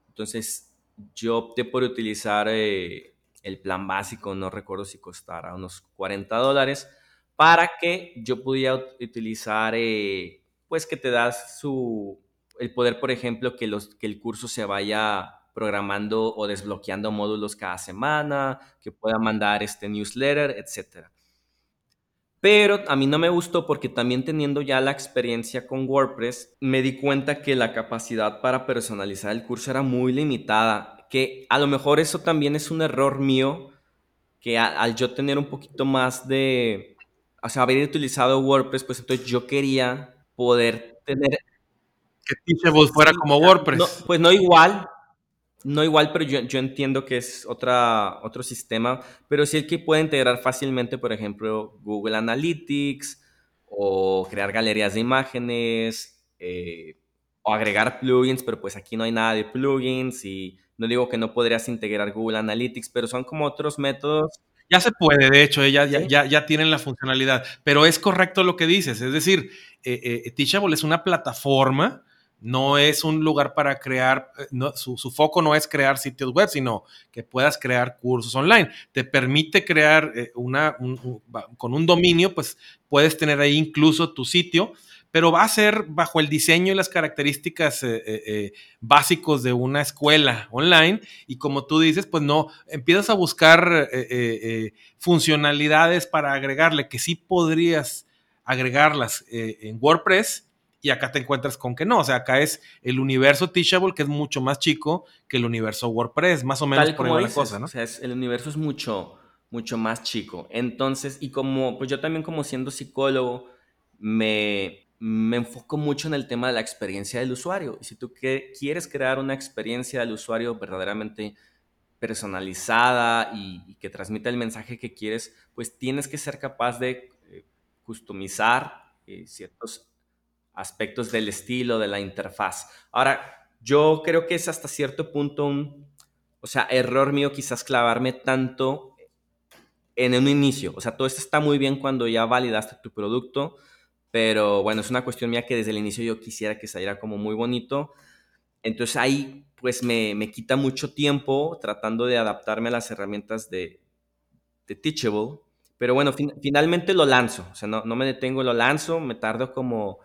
Entonces, yo opté por utilizar eh, el plan básico, no recuerdo si costara unos 40 dólares, para que yo pudiera utilizar, eh, pues que te das su, el poder, por ejemplo, que, los, que el curso se vaya programando o desbloqueando módulos cada semana, que pueda mandar este newsletter, etc. Pero a mí no me gustó porque también teniendo ya la experiencia con WordPress, me di cuenta que la capacidad para personalizar el curso era muy limitada. Que a lo mejor eso también es un error mío, que al yo tener un poquito más de, o sea, haber utilizado WordPress, pues entonces yo quería poder tener... Que Teachable fuera como WordPress. pues no igual, no igual, pero yo, yo, entiendo que es otra, otro sistema, pero sí el que puede integrar fácilmente, por ejemplo, Google Analytics o crear galerías de imágenes eh, o agregar plugins, pero pues aquí no hay nada de plugins y no digo que no podrías integrar Google Analytics, pero son como otros métodos. Ya se puede, de hecho, ya, ya, ya, tienen la funcionalidad, pero es correcto lo que dices, es decir, eh, eh Teachable es una plataforma no es un lugar para crear, eh, su, foco no es crear sitios web, sino que puedas crear cursos online. Te permite crear eh, una, con un dominio, pues puedes tener ahí incluso tu sitio, pero va a ser bajo el diseño y las características eh, básicos de una escuela online. Y como tú dices, pues no, empiezas a buscar funcionalidades para agregarle, que sí podrías agregarlas en WordPress y acá te encuentras con que no, o sea, acá es el universo Teachable que es mucho más chico que el universo WordPress, más o menos por ahí la cosa, ¿no? O sea, el universo es mucho, mucho más chico. Entonces, y como, pues yo también como siendo psicólogo, me, me enfoco mucho en el tema de la experiencia del usuario. Y si tú que, quieres crear una experiencia del usuario verdaderamente personalizada y, que transmita el mensaje que quieres, pues tienes que ser capaz de eh, customizar eh, ciertos aspectos del estilo, de la interfaz. Ahora, yo creo que es hasta cierto punto un, o sea, error mío quizás clavarme tanto en un inicio. O sea, todo esto está muy bien cuando ya validaste tu producto, pero bueno, es una cuestión mía que desde el inicio yo quisiera que saliera como muy bonito. Entonces ahí pues me, quita mucho tiempo tratando de adaptarme a las herramientas de, de Teachable. Pero bueno, finalmente lo lanzo. O sea, no, no me detengo, lo lanzo. Me tardo como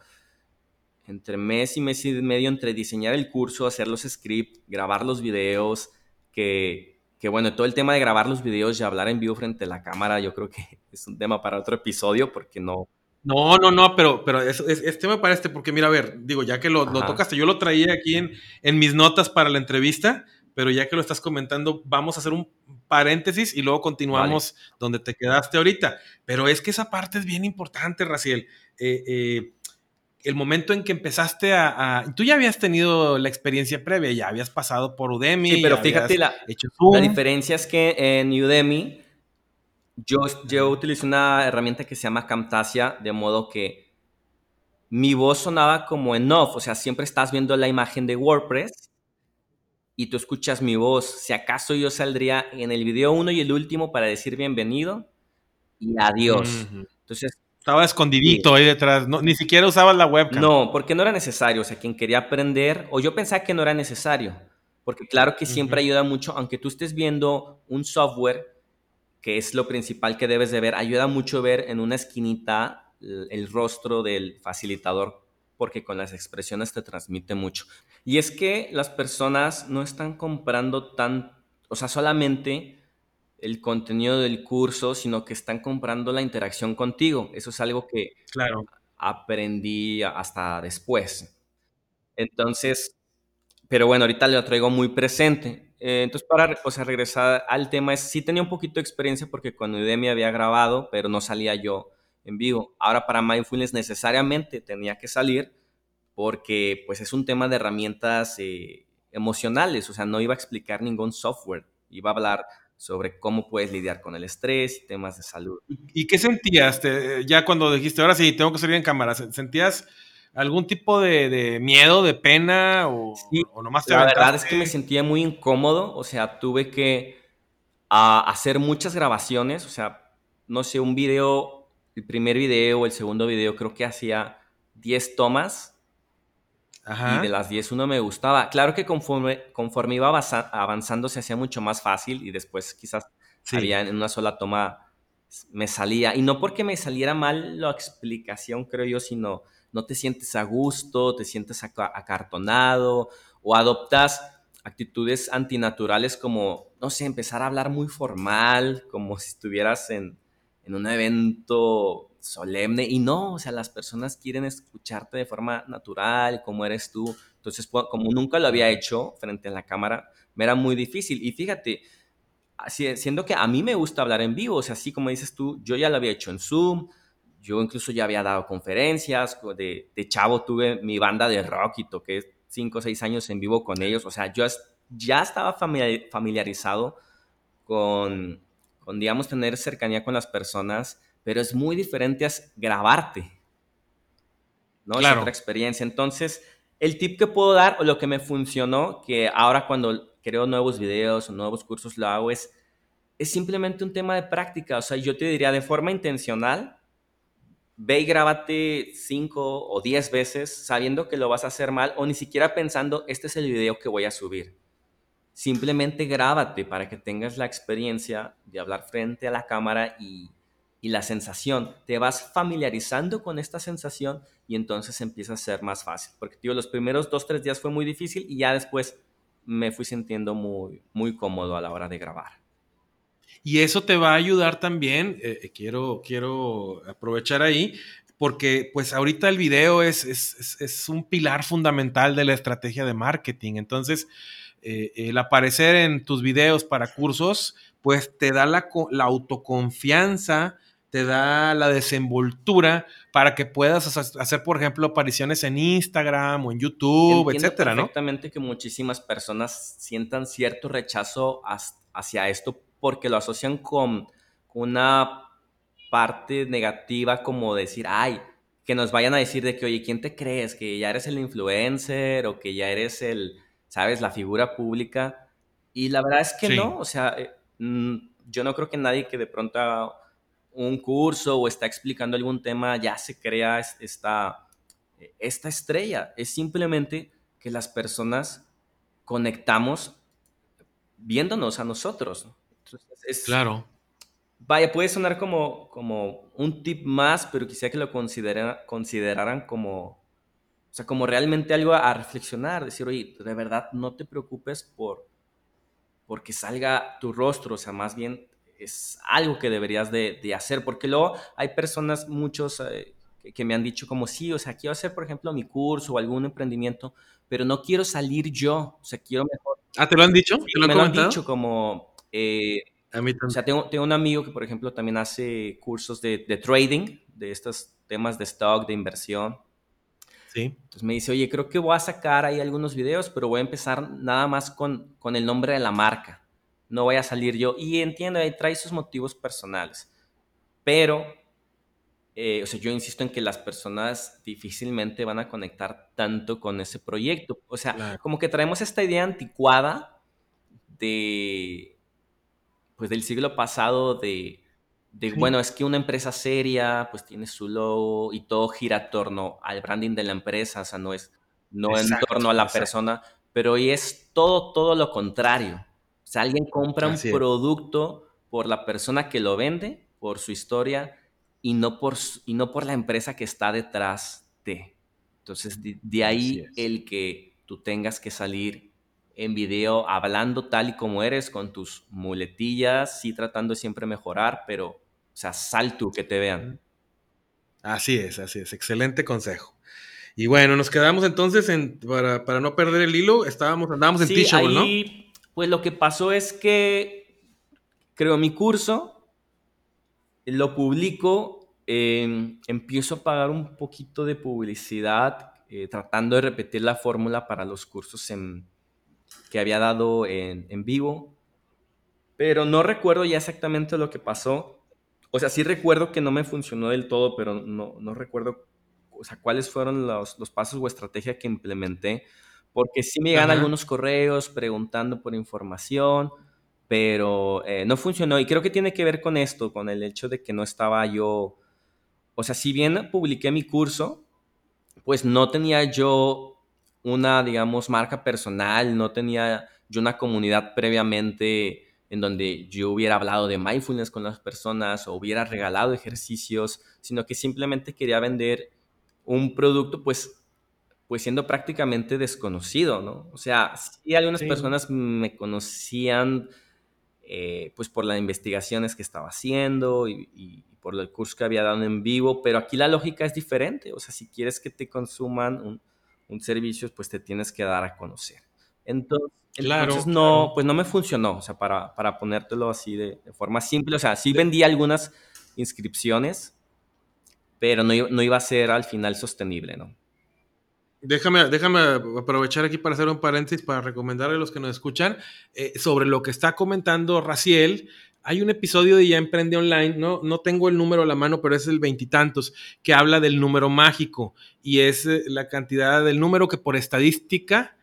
entre mes y mes y medio entre diseñar el curso, hacer los scripts, grabar los videos, que, que, bueno, todo el tema de grabar los videos y hablar en vivo frente a la cámara, yo creo que es un tema para otro episodio porque no... No, no, no, pero, pero es, es, tema para este, porque mira, a ver, digo, ya que lo, lo tocaste, yo lo traía aquí en, en mis notas para la entrevista, pero ya que lo estás comentando, vamos a hacer un paréntesis y luego continuamos donde te quedaste ahorita. Pero es que esa parte es bien importante, Raciel. Eh, eh, el momento en que empezaste a, Tú ya habías tenido la experiencia previa, ya habías pasado por Udemy. Sí, pero fíjate, la, la, diferencia es que en Udemy yo, yo utilicé una herramienta que se llama Camtasia, de modo que mi voz sonaba como en off, o sea, siempre estás viendo la imagen de WordPress y tú escuchas mi voz. Si acaso yo saldría en el video uno y el último para decir bienvenido y adiós. Entonces, estaba escondidito ahí detrás, ni siquiera usabas la webcam. No, porque no era necesario, o sea, quien quería aprender, o yo pensaba que no era necesario, porque claro que siempre ayuda mucho, aunque tú estés viendo un software, que es lo principal que debes de ver, ayuda mucho ver en una esquinita el rostro del facilitador, porque con las expresiones te transmite mucho. Y es que las personas no están comprando tan, o sea, solamente el contenido del curso, sino que están comprando la interacción contigo. Eso es algo que claro. aprendí hasta después. Entonces, pero bueno, ahorita lo traigo muy presente. Eh, entonces, para o sea, regresar al tema, es, sí tenía un poquito de experiencia porque cuando Udemy había grabado, pero no salía yo en vivo. Ahora para Mindfulness necesariamente tenía que salir porque pues es un tema de herramientas eh, emocionales, o sea, no iba a explicar ningún software, iba a hablar sobre cómo puedes lidiar con el estrés y temas de salud. ¿Y qué sentías ya cuando dijiste, ahora sí, tengo que salir en cámara? ¿Sentías algún tipo de, miedo, de pena o, nomás te La verdad es que me sentía muy incómodo, o sea, tuve que hacer muchas grabaciones, o sea, no sé, un video, el primer video o el segundo video, creo que hacía 10 tomas y de las 10 uno me gustaba. Claro que conforme, conforme iba avanzando se hacía mucho más fácil y después quizás salía en una sola toma me salía. Y no porque me saliera mal la explicación, creo yo, sino no te sientes a gusto, te sientes acartonado o adoptas actitudes antinaturales como, no sé, empezar a hablar muy formal, como si estuvieras en, en un evento solemne y no, o sea, las personas quieren escucharte de forma natural, como eres tú. Entonces, como nunca lo había hecho frente a la cámara, me era muy difícil. Y fíjate, siendo que a mí me gusta hablar en vivo, o sea, así como dices tú, yo ya lo había hecho en Zoom, yo incluso ya había dado conferencias, de, de chavo tuve mi banda de rock y toqué cinco o seis años en vivo con ellos, o sea, yo ya estaba familiarizado con, con, digamos, tener cercanía con las personas, pero es muy diferente a grabarte, ¿no? Claro. Es otra experiencia. Entonces, el tip que puedo dar o lo que me funcionó, que ahora cuando creo nuevos videos o nuevos cursos lo hago, es, es simplemente un tema de práctica. O sea, yo te diría de forma intencional, ve y grábate cinco o diez veces sabiendo que lo vas a hacer mal o ni siquiera pensando, este es el video que voy a subir. Simplemente grábate para que tengas la experiencia de hablar frente a la cámara y, y la sensación. Te vas familiarizando con esta sensación y entonces empieza a ser más fácil. Porque, tío, los primeros dos, tres días fue muy difícil y ya después me fui sintiendo muy, muy cómodo a la hora de grabar. Y eso te va a ayudar también, eh, eh, quiero, quiero aprovechar ahí, porque pues ahorita el video es, es, es, un pilar fundamental de la estrategia de marketing. Entonces, eh, el aparecer en tus videos para cursos, pues te da la, la autoconfianza, te da la desenvoltura para que puedas hacer, por ejemplo, apariciones en Instagram o en YouTube, Entiendo etcétera, perfectamente que muchísimas personas sientan cierto rechazo hacia esto porque lo asocian con una parte negativa como decir, ay, que nos vayan a decir de que, oye, ¿quién te crees? Que ya eres el influencer o que ya eres el, ¿sabes? La figura pública. Y la verdad es que no, o sea, eh, mm, yo no creo que nadie que de pronto un curso o está explicando algún tema ya se crea esta, esta estrella. Es simplemente que las personas conectamos viéndonos a nosotros. es, claro. Vaya, puede sonar como, como un tip más, pero quisiera que lo consideraran como o sea, como realmente algo a reflexionar, decir, oye, de verdad no te preocupes por porque salga tu rostro, o sea, más bien es algo que deberías de, hacer, porque luego hay personas, muchos eh, que, me han dicho como, sí, o sea, quiero hacer, por ejemplo, mi curso o algún emprendimiento, pero no quiero salir yo, o sea, quiero mejor... Ah, ¿te lo han dicho? ¿Te lo me lo han dicho como... Eh, a mí también. O sea, tengo, tengo, un amigo que, por ejemplo, también hace cursos de, de trading, de estos temas de stock, de inversión. Entonces me dice, oye, creo que voy a sacar ahí algunos videos, pero voy a empezar nada más con, con el nombre de la marca. No voy a salir yo. Y entiendo, ahí trae sus motivos personales. Pero, eh, o sea, yo insisto en que las personas difícilmente van a conectar tanto con ese proyecto. O sea, como que traemos esta idea anticuada de, pues del siglo pasado de bueno, es que una empresa seria, pues tiene su logo y todo gira a torno al branding de la empresa, o sea, no es no en torno a la persona, pero hoy es todo, todo lo contrario. Sea, alguien compra un producto por la persona que lo vende, por su historia, y no por, y no por la empresa que está detrás de. Entonces, de, ahí el que tú tengas que salir en video hablando tal y como eres, con tus muletillas, sí tratando siempre mejorar, pero o sea, sal tú, que te vean. Así es, así es. Excelente consejo. Y bueno, nos quedamos entonces en, para, no perder el hilo, estábamos, andábamos en sí, ahí, Pues lo que pasó es que creo mi curso, lo publico, em, empiezo a pagar un poquito de publicidad, eh, tratando de repetir la fórmula para los cursos que había dado en, en vivo, pero no recuerdo ya exactamente lo que pasó. O sea, sí recuerdo que no me funcionó del todo, pero no, no recuerdo, o sea, cuáles fueron los, los, pasos o estrategia que implementé, porque sí me llegan algunos correos preguntando por información, pero eh, no funcionó. Y creo que tiene que ver con esto, con el hecho de que no estaba yo, o sea, si bien publiqué mi curso, pues no tenía yo una, digamos, marca personal, no tenía yo una comunidad previamente en donde yo hubiera hablado de mindfulness con las personas o hubiera regalado ejercicios, sino que simplemente quería vender un producto, pues, pues siendo prácticamente desconocido, ¿no? O sea, sí algunas personas me conocían, eh, pues por las investigaciones que estaba haciendo y, por el curso que había dado en vivo, pero aquí la lógica es diferente. O sea, si quieres que te consuman un, un servicio, pues te tienes que dar a conocer. Entonces, entonces no, pues no me funcionó, o sea, para, para ponértelo así de, forma simple. O sea, sí vendí algunas inscripciones, pero no, no iba a ser al final sostenible, ¿no? Déjame, déjame aprovechar aquí para hacer un paréntesis para recomendarle a los que nos escuchan eh, sobre lo que está comentando Raciel. Hay un episodio de Ya Emprende Online, no, no tengo el número a la mano, pero es el veintitantos, que habla del número mágico y es eh, la cantidad del número que por estadística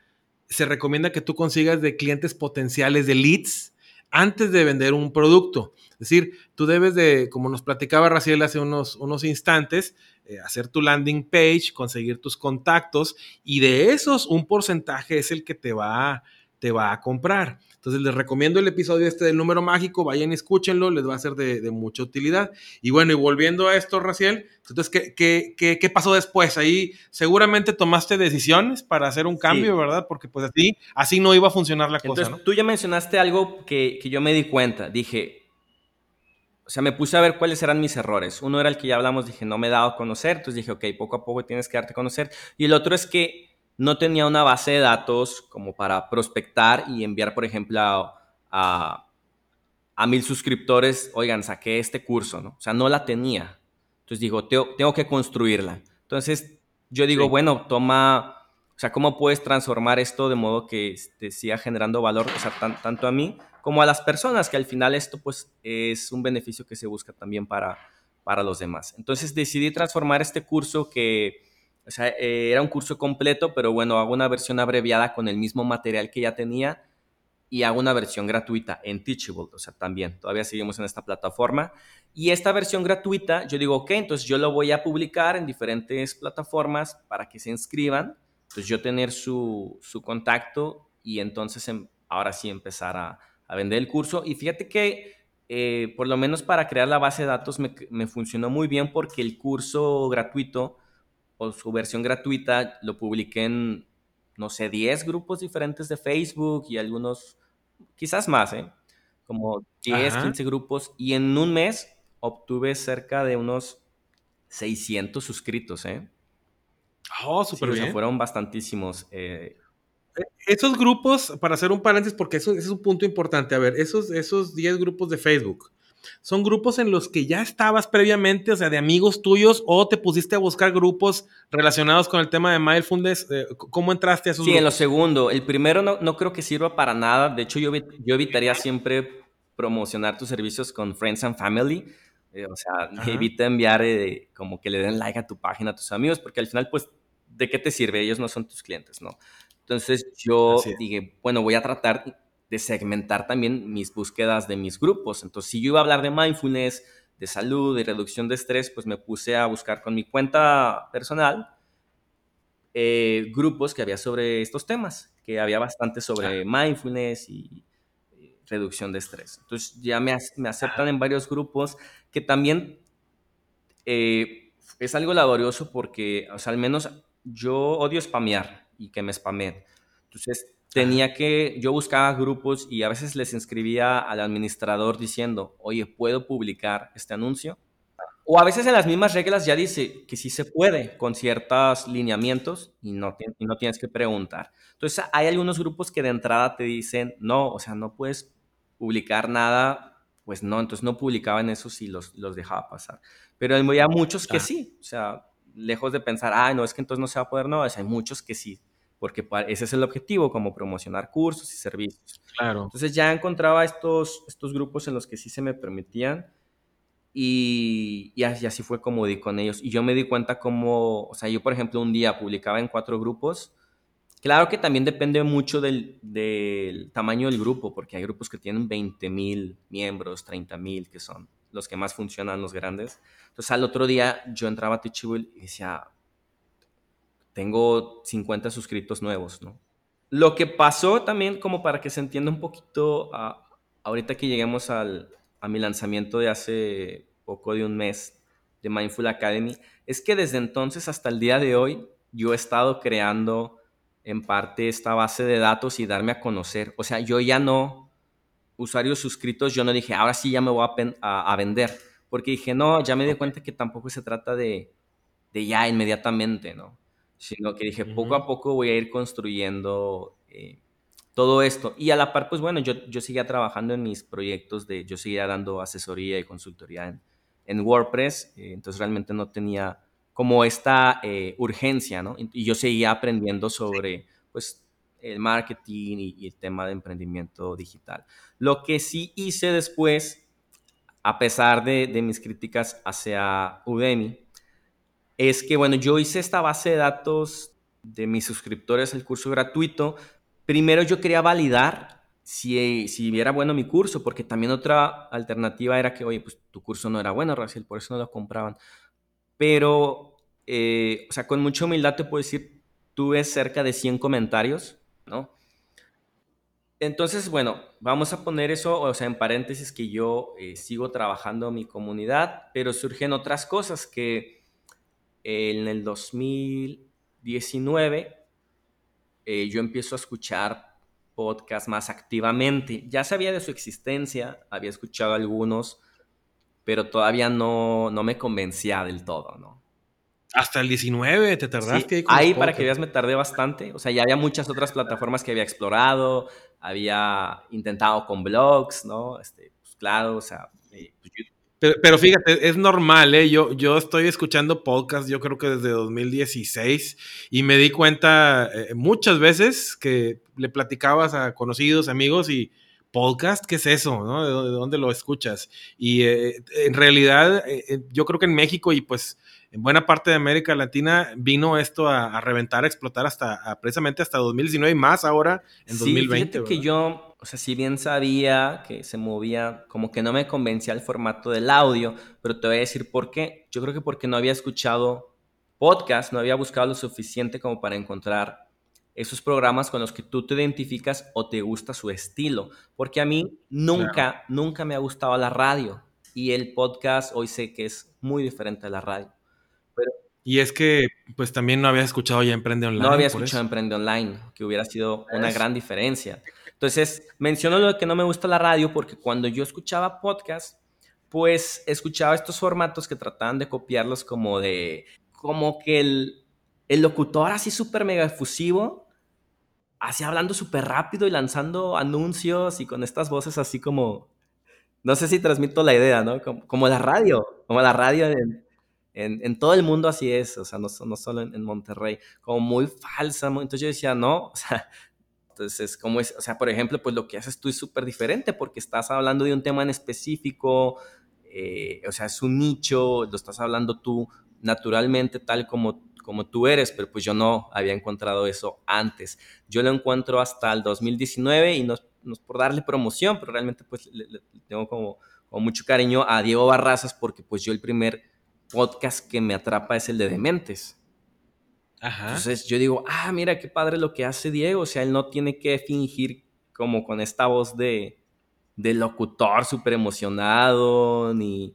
se recomienda que tú consigas de clientes potenciales, de leads, antes de vender un producto. Es decir, tú debes de, como nos platicaba Raciel hace unos, unos instantes, eh, hacer tu landing page, conseguir tus contactos y de esos un porcentaje es el que te va, te va a comprar. Entonces les recomiendo el episodio este del número mágico, vayan y escúchenlo, les va a ser de, mucha utilidad. Y bueno, y volviendo a esto, Raciel, entonces, ¿qué, qué, pasó después? Ahí seguramente tomaste decisiones para hacer un cambio, ¿verdad? Porque pues así, así no iba a funcionar la cosa. Tú ya mencionaste algo que, que yo me di cuenta. Dije, o sea, me puse a ver cuáles eran mis errores. Uno era el que ya hablamos, dije, no me he dado a conocer, entonces dije, ok, poco a poco tienes que darte a conocer. Y el otro es que no tenía una base de datos como para prospectar y enviar, por ejemplo, a, a, mil suscriptores, oigan, saqué este curso, ¿no? O sea, no la tenía. Entonces digo, tengo, que construirla. Entonces yo digo, bueno, toma, o sea, ¿cómo puedes transformar esto de modo que te siga generando valor, o sea, tanto a mí como a las personas, que al final esto pues es un beneficio que se busca también para, para los demás. Entonces decidí transformar este curso que, o sea, eh, era un curso completo, pero bueno, hago una versión abreviada con el mismo material que ya tenía y hago una versión gratuita en Teachable, o sea, también, todavía seguimos en esta plataforma. Y esta versión gratuita, yo digo, ok, entonces yo lo voy a publicar en diferentes plataformas para que se inscriban, entonces yo tener su, su contacto y entonces em, ahora sí empezar a, a vender el curso. Y fíjate que eh, por lo menos para crear la base de datos me, funcionó muy bien porque el curso gratuito o su versión gratuita lo publiqué en, no sé, 10 grupos diferentes de Facebook y algunos, quizás más, ¿eh? Como 10, 15 grupos. Y en un mes obtuve cerca de unos 600 suscritos, ¿eh? Oh, súper bien. fueron bastantísimos. Eh, esos grupos, para hacer un paréntesis, porque eso, es un punto importante, a ver, esos, esos 10 grupos de Facebook, ¿son grupos en los que ya estabas previamente, o sea, de amigos tuyos, o te pusiste a buscar grupos relacionados con el tema de Mindfulness? Eh, ¿Cómo entraste a esos sí, en lo segundo. El primero no, no, creo que sirva para nada. De hecho, yo, yo evitaría siempre promocionar tus servicios con Friends and Family. Eh, o sea, evita enviar eh, como que le den like a tu página a tus amigos, porque al final, pues, ¿de qué te sirve? Ellos no son tus clientes, ¿no? Entonces yo dije, bueno, voy a tratar de segmentar también mis búsquedas de mis grupos. Entonces, si yo iba a hablar de mindfulness, de salud, de reducción de estrés, pues me puse a buscar con mi cuenta personal eh, grupos que había sobre estos temas, que había bastante sobre mindfulness y, reducción de estrés. Entonces ya me, me aceptan en varios grupos que también eh, es algo laborioso porque, o sea, al menos yo odio spamear y que me spameen. Entonces, tenía que, yo buscaba grupos y a veces les inscribía al administrador diciendo, oye, ¿puedo publicar este anuncio? O a veces en las mismas reglas ya dice que sí se puede con ciertos lineamientos y no, y no tienes que preguntar. Entonces hay algunos grupos que de entrada te dicen, no, o sea, no puedes publicar nada, pues no, entonces no publicaba en esos y los, los dejaba pasar. Pero había muchos que sí, o sea, lejos de pensar, ah, no, es que entonces no se va a poder, no, hay muchos que sí porque ese es el objetivo, como promocionar cursos y servicios. Claro. Entonces ya encontraba estos, estos grupos en los que sí se me permitían y, y, así fue como di con ellos. Y yo me di cuenta como, o sea, yo por ejemplo un día publicaba en cuatro grupos. Claro que también depende mucho del, tamaño del grupo, porque hay grupos que tienen 20 mil miembros, 30 mil, que son los que más funcionan, los grandes. Entonces al otro día yo entraba a Teachable y decía, tengo 50 suscritos nuevos, ¿no? Lo que pasó también, como para que se entienda un poquito, ahorita que lleguemos al, a mi lanzamiento de hace poco de un mes de Mindful Academy, es que desde entonces hasta el día de hoy yo he estado creando en parte esta base de datos y darme a conocer. O sea, yo ya no, usuarios suscritos, yo no dije, ahora sí ya me voy a, a, vender. porque dije, no, ya me di cuenta que tampoco se trata de, de ya inmediatamente, ¿no? Sino que dije, poco a poco voy a ir construyendo eh, todo esto. Y a la par, pues bueno, yo, yo seguía trabajando en mis proyectos de, yo seguía dando asesoría y consultoría en, en WordPress, eh, entonces realmente no tenía como esta eh, urgencia, ¿no? Y yo seguía aprendiendo sobre, pues, el marketing y, el tema de emprendimiento digital. Lo que sí hice después, a pesar de, de mis críticas hacia Udemy, es que, bueno, yo hice esta base de datos de mis suscriptores al curso gratuito. Primero yo quería validar si, si era bueno mi curso, porque también otra alternativa era que, oye, pues tu curso no era bueno, Raciel, por eso no lo compraban. Pero, eh, o sea, con mucha humildad te puedo decir, tuve cerca de 100 comentarios, ¿no? Entonces, bueno, vamos a poner eso, o sea, en paréntesis que yo eh, sigo trabajando en mi comunidad, pero surgen otras cosas que en el 2019 eh, yo empiezo a escuchar podcast más activamente. Ya sabía de su existencia, había escuchado algunos, pero todavía no, no me convencía del todo, ¿no? Hasta el 19 te tardaste. ahí, para que veas, me tardé bastante. O sea, ya había muchas otras plataformas que había explorado, había intentado con blogs, ¿no? Este, pues claro, o sea, eh, pues, pero, fíjate, es normal, ¿eh? Yo, yo estoy escuchando podcast, yo creo que desde 2016, y me di cuenta eh, muchas veces que le platicabas a conocidos, amigos, y podcast, ¿qué es eso? ¿no? ¿De, dónde lo escuchas? Y eh, en realidad, eh, yo creo que en México y pues en buena parte de América Latina vino esto a, reventar, a explotar hasta precisamente hasta 2019 y más ahora en sí, 2020. Fíjate que yo, o sea, si bien sabía que se movía, como que no me convencía el formato del audio, pero te voy a decir por qué. Yo creo que porque no había escuchado podcast, no había buscado lo suficiente como para encontrar esos programas con los que tú te identificas o te gusta su estilo. Porque a mí nunca, nunca me ha gustado la radio y el podcast hoy sé que es muy diferente a la radio. Y es que, pues también no había escuchado ya Emprende Online. No había escuchado Emprende Online, que hubiera sido una gran diferencia. Entonces, menciono lo que no me gusta la radio porque cuando yo escuchaba podcast, pues escuchaba estos formatos que trataban de copiarlos como de, como que el, el locutor así súper mega efusivo, así hablando súper rápido y lanzando anuncios y con estas voces así como, no sé si transmito la idea, ¿no? Como, la radio, como la radio de, en, todo el mundo así es, o sea, no, no solo en, Monterrey, como muy falsa. Entonces yo decía, no, o sea, entonces, como es, o sea, por ejemplo, pues lo que haces tú es súper diferente porque estás hablando de un tema en específico, eh, o sea, es un nicho, lo estás hablando tú naturalmente tal como, como tú eres, pero pues yo no había encontrado eso antes. Yo lo encuentro hasta el 2019 y no, no es por darle promoción, pero realmente pues le, tengo como, como mucho cariño a Diego Barrazas porque pues yo el primer podcast que me atrapa es el de Dementes. Ajá. Entonces yo digo, ah, mira qué padre lo que hace Diego. O sea, él no tiene que fingir como con esta voz de, de locutor súper emocionado, ni,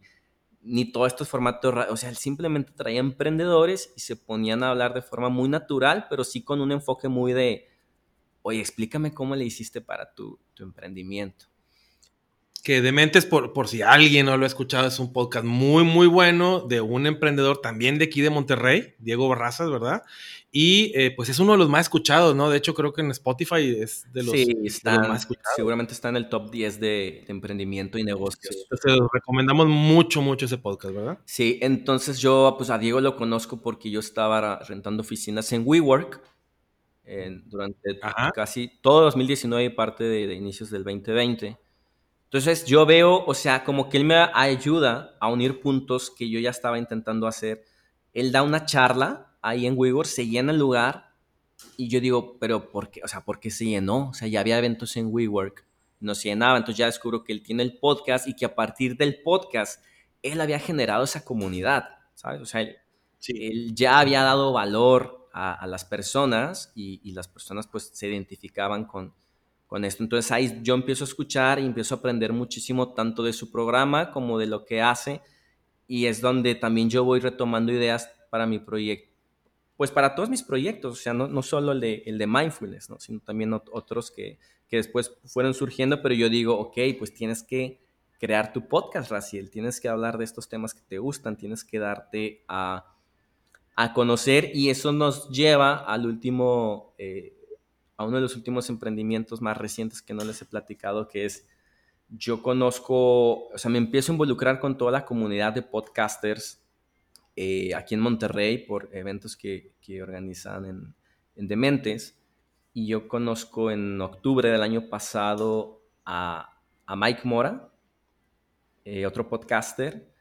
ni todo estos formatos. O sea, simplemente traía emprendedores y se ponían a hablar de forma muy natural, pero sí con un enfoque muy de, oye, explícame cómo le hiciste para tu, tu emprendimiento que Dementes, por, por si alguien no lo ha escuchado, es un podcast muy, muy bueno de un emprendedor también de aquí de Monterrey, Diego Barrazas, ¿verdad? Y eh, pues es uno de los más escuchados, ¿no? De hecho, creo que en Spotify es de los, sí, está, más escuchados. Seguramente está en el top 10 de, emprendimiento y negocios. entonces, recomendamos mucho, mucho ese podcast, ¿verdad? Sí, entonces yo, pues a Diego lo conozco porque yo estaba rentando oficinas en WeWork durante casi todo 2019 y parte de, de inicios del 2020. Entonces yo veo, o sea, como que él me ayuda a unir puntos que yo ya estaba intentando hacer. Él da una charla ahí en WeWork, se llena el lugar y yo digo, pero ¿por qué? O sea, ¿por qué se llenó? O sea, ya había eventos en WeWork, no se llenaba. Entonces ya descubro que él tiene el podcast y que a partir del podcast él había generado esa comunidad, ¿sabes? O sea, él, ya había dado valor a, las personas y, y, las personas pues se identificaban con, con esto. Entonces ahí yo empiezo a escuchar y empiezo a aprender muchísimo tanto de su programa como de lo que hace y es donde también yo voy retomando ideas para mi proyecto, pues para todos mis proyectos, o sea, no, no solo el de, el de mindfulness, ¿no? sino también otros que, que después fueron surgiendo, pero yo digo, ok, pues tienes que crear tu podcast, Raciel. Tienes que hablar de estos temas que te gustan, tienes que darte a, conocer y eso nos lleva al último, eh, a uno de los últimos emprendimientos más recientes que no les he platicado, que es yo conozco, o sea, me empiezo a involucrar con toda la comunidad de podcasters eh, aquí en Monterrey por eventos que, organizan en, en, Dementes. Y yo conozco en octubre del año pasado a, a Mike Mora, eh, otro podcaster.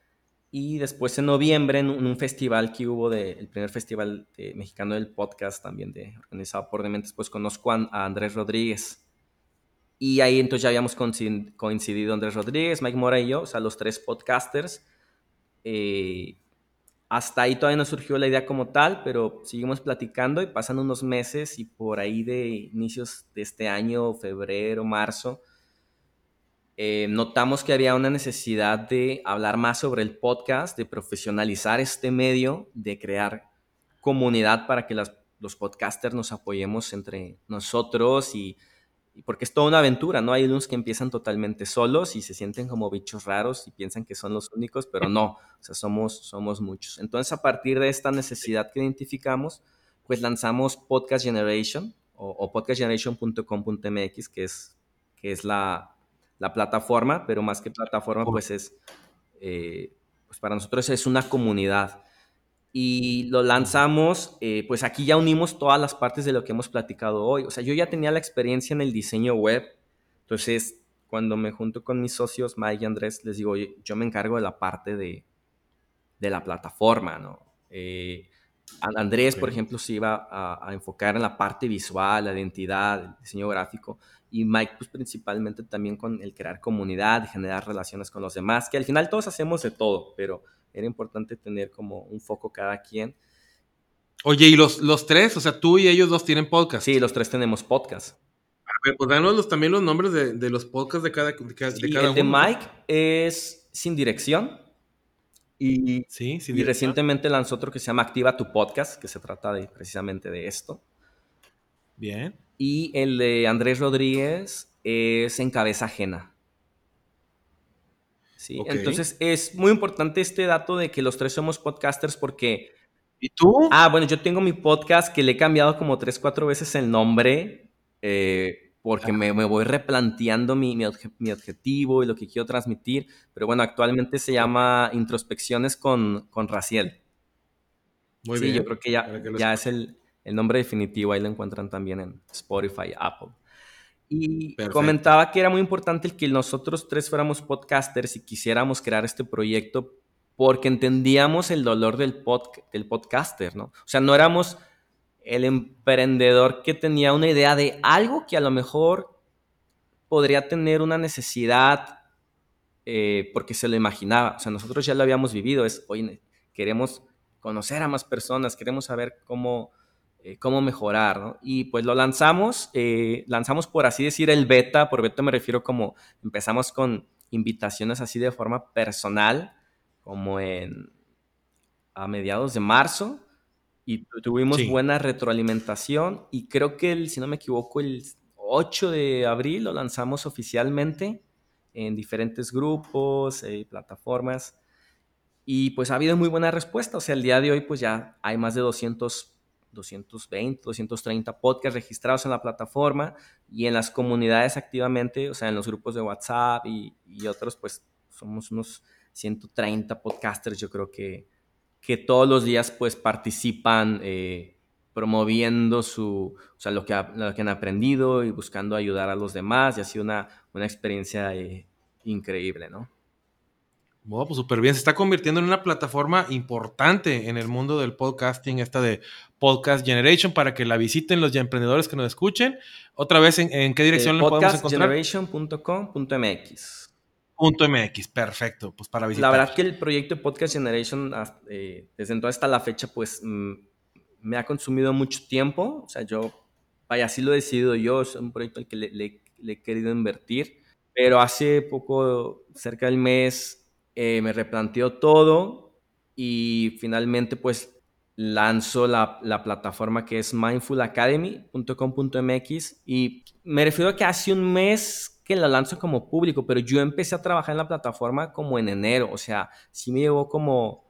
Y después en noviembre, en un, festival que hubo, de, el primer festival mexicano del podcast, también de, organizado por Dementes, pues conozco a, Andrés Rodríguez. Y ahí entonces ya habíamos coincidido Andrés Rodríguez, Mike Mora y yo, o sea, los tres podcasters. Eh, hasta ahí todavía no surgió la idea como tal, pero seguimos platicando y pasan unos meses y por ahí de inicios de este año, febrero, marzo, eh, notamos que había una necesidad de hablar más sobre el podcast, de profesionalizar este medio, de crear comunidad para que los podcasters nos apoyemos entre nosotros y, porque es toda una aventura, ¿no? Hay unos que empiezan totalmente solos y se sienten como bichos raros y piensan que son los únicos, pero no, o sea, somos, somos muchos. Entonces, a partir de esta necesidad que identificamos, pues lanzamos Podcast Generation o, o podcastgeneration.com.mx, que es, que es la, la plataforma, pero más que plataforma, pues es, eh, pues para nosotros es una comunidad. Y lo lanzamos, eh, pues aquí ya unimos todas las partes de lo que hemos platicado hoy. O sea, yo ya tenía la experiencia en el diseño web, entonces cuando me junto con mis socios, Mike y Andrés, les digo, yo me encargo de la parte de, de la plataforma, ¿no? Eh, Andrés, por ejemplo, se iba a, enfocar en la parte visual, la identidad, el diseño gráfico, y Mike, pues principalmente también con el crear comunidad, generar relaciones con los demás, que al final todos hacemos de todo, pero era importante tener como un foco cada quien. Oye, ¿y los, los tres? O sea, tú y ellos dos tienen podcast. Sí, los tres tenemos podcast. A ver, pues danos también los nombres de, los podcasts de cada, de cada, el de Mike es Sin Dirección y, sí, y recientemente lanzó otro que se llama Activa tu podcast, que se trata de, precisamente de esto. Bien. Y el de Andrés Rodríguez es En Cabeza Ajena. Sí, entonces es muy importante este dato de que los tres somos podcasters porque... ¿Y tú? Ah, bueno, yo tengo mi podcast que le he cambiado como tres, cuatro veces el nombre. Eh, porque me, voy replanteando mi, mi, objetivo y lo que quiero transmitir. Pero bueno, actualmente se llama Introspecciones con, con Raciel. Muy sí, yo creo que ya, ya es el, el, nombre definitivo. Ahí lo encuentran también en Spotify, Apple. Y comentaba que era muy importante el que nosotros tres fuéramos podcasters y quisiéramos crear este proyecto porque entendíamos el dolor del, pod, del podcaster, ¿no? O sea, no éramos el emprendedor que tenía una idea de algo que a lo mejor podría tener una necesidad eh, porque se lo imaginaba. O sea, nosotros ya lo habíamos vivido. Es, oye, queremos conocer a más personas, queremos saber cómo, eh, cómo mejorar. Y pues lo lanzamos, eh, lanzamos por así decir el beta, por beta me refiero como empezamos con invitaciones así de forma personal, como en a mediados de marzo, y tuvimos buena retroalimentación y creo que, el, si no me equivoco, el 8 de abril lo lanzamos oficialmente en diferentes grupos y eh, plataformas y pues ha habido muy buena respuesta. O sea, el día de hoy pues ya hay más de 200, 220, 230 podcasts registrados en la plataforma y en las comunidades activamente, o sea, en los grupos de WhatsApp y, y otros pues somos unos 130 podcasters yo creo que que todos los días pues participan eh, promoviendo su, o sea, lo que, lo que, han aprendido y buscando ayudar a los demás y ha sido una, una experiencia eh, increíble, ¿no? Bueno, pues súper bien. Se está convirtiendo en una plataforma importante en el mundo del podcasting, esta de Podcast Generation, para que la visiten los emprendedores que nos escuchen. Otra vez, ¿en, qué dirección eh, lo podemos encontrar? Podcastgeneration.com.mx. Punto MX, perfecto, pues para visitar. La verdad que el proyecto de Podcast Generation, eh, desde entonces hasta la fecha, pues mm, me ha consumido mucho tiempo. O sea, yo, vaya, así lo he decidido yo, es un proyecto al que le, he querido invertir. Pero hace poco, cerca del mes, eh, me replanteó todo y finalmente, pues lanzo la, la plataforma que es mindfulacademy.com.mx y me refiero a que hace un mes que lo lanzo como público, pero yo empecé a trabajar en la plataforma como en enero, o sea, sí me llevó como...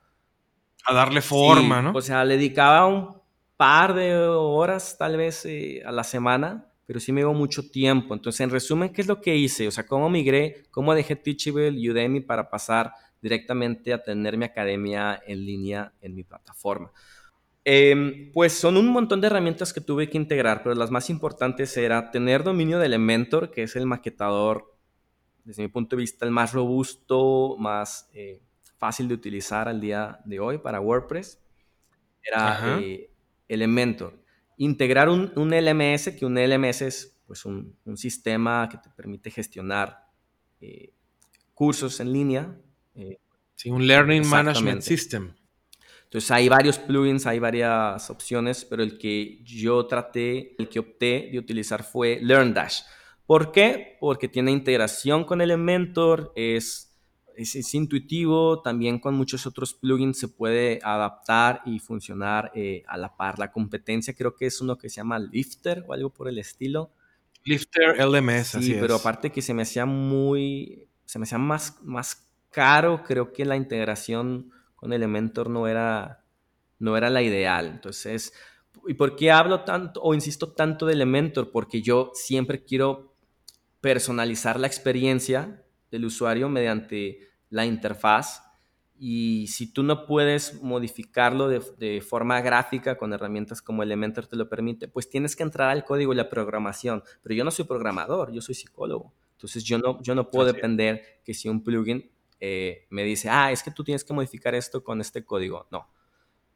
A darle forma, ¿no? O sea, le dedicaba un par de horas tal vez eh, a la semana, pero sí me llevó mucho tiempo. Entonces, en resumen, ¿qué es lo que hice? O sea, cómo migré, cómo dejé Teachable, Udemy para pasar directamente a tener mi academia en línea en mi plataforma. Em, pues son un montón de herramientas que tuve que integrar, pero las más importantes era tener dominio de Elementor, que es el maquetador, desde mi punto de vista, el más robusto, más eh, fácil de utilizar al día de hoy para WordPress. Era eh, Elementor. Integrar un, LMS, que un LMS es pues, un, sistema que te permite gestionar eh, cursos en línea. sí, un Learning Management System. Entonces hay varios plugins, hay varias opciones, pero el que yo traté, el que opté de utilizar fue LearnDash. ¿Por qué? Porque tiene integración con Elementor, es, es, intuitivo, también con muchos otros plugins se puede adaptar y funcionar eh, a la par. La competencia creo que es uno que se llama Lifter o algo por el estilo. Lifter LMS, sí, pero aparte que se me hacía muy, se me hacía más, más caro, creo que la integración con Elementor no era, no era la ideal. Entonces, ¿y por qué hablo tanto o insisto tanto de Elementor? Porque yo siempre quiero personalizar la experiencia del usuario mediante la interfaz. Y si tú no puedes modificarlo de, forma gráfica con herramientas como Elementor te lo permite, pues tienes que entrar al código y la programación. Pero yo no soy programador, yo soy psicólogo. Entonces yo no, yo no puedo depender que si un plugin eh, me dice, ah, es que tú tienes que modificar esto con este código. No.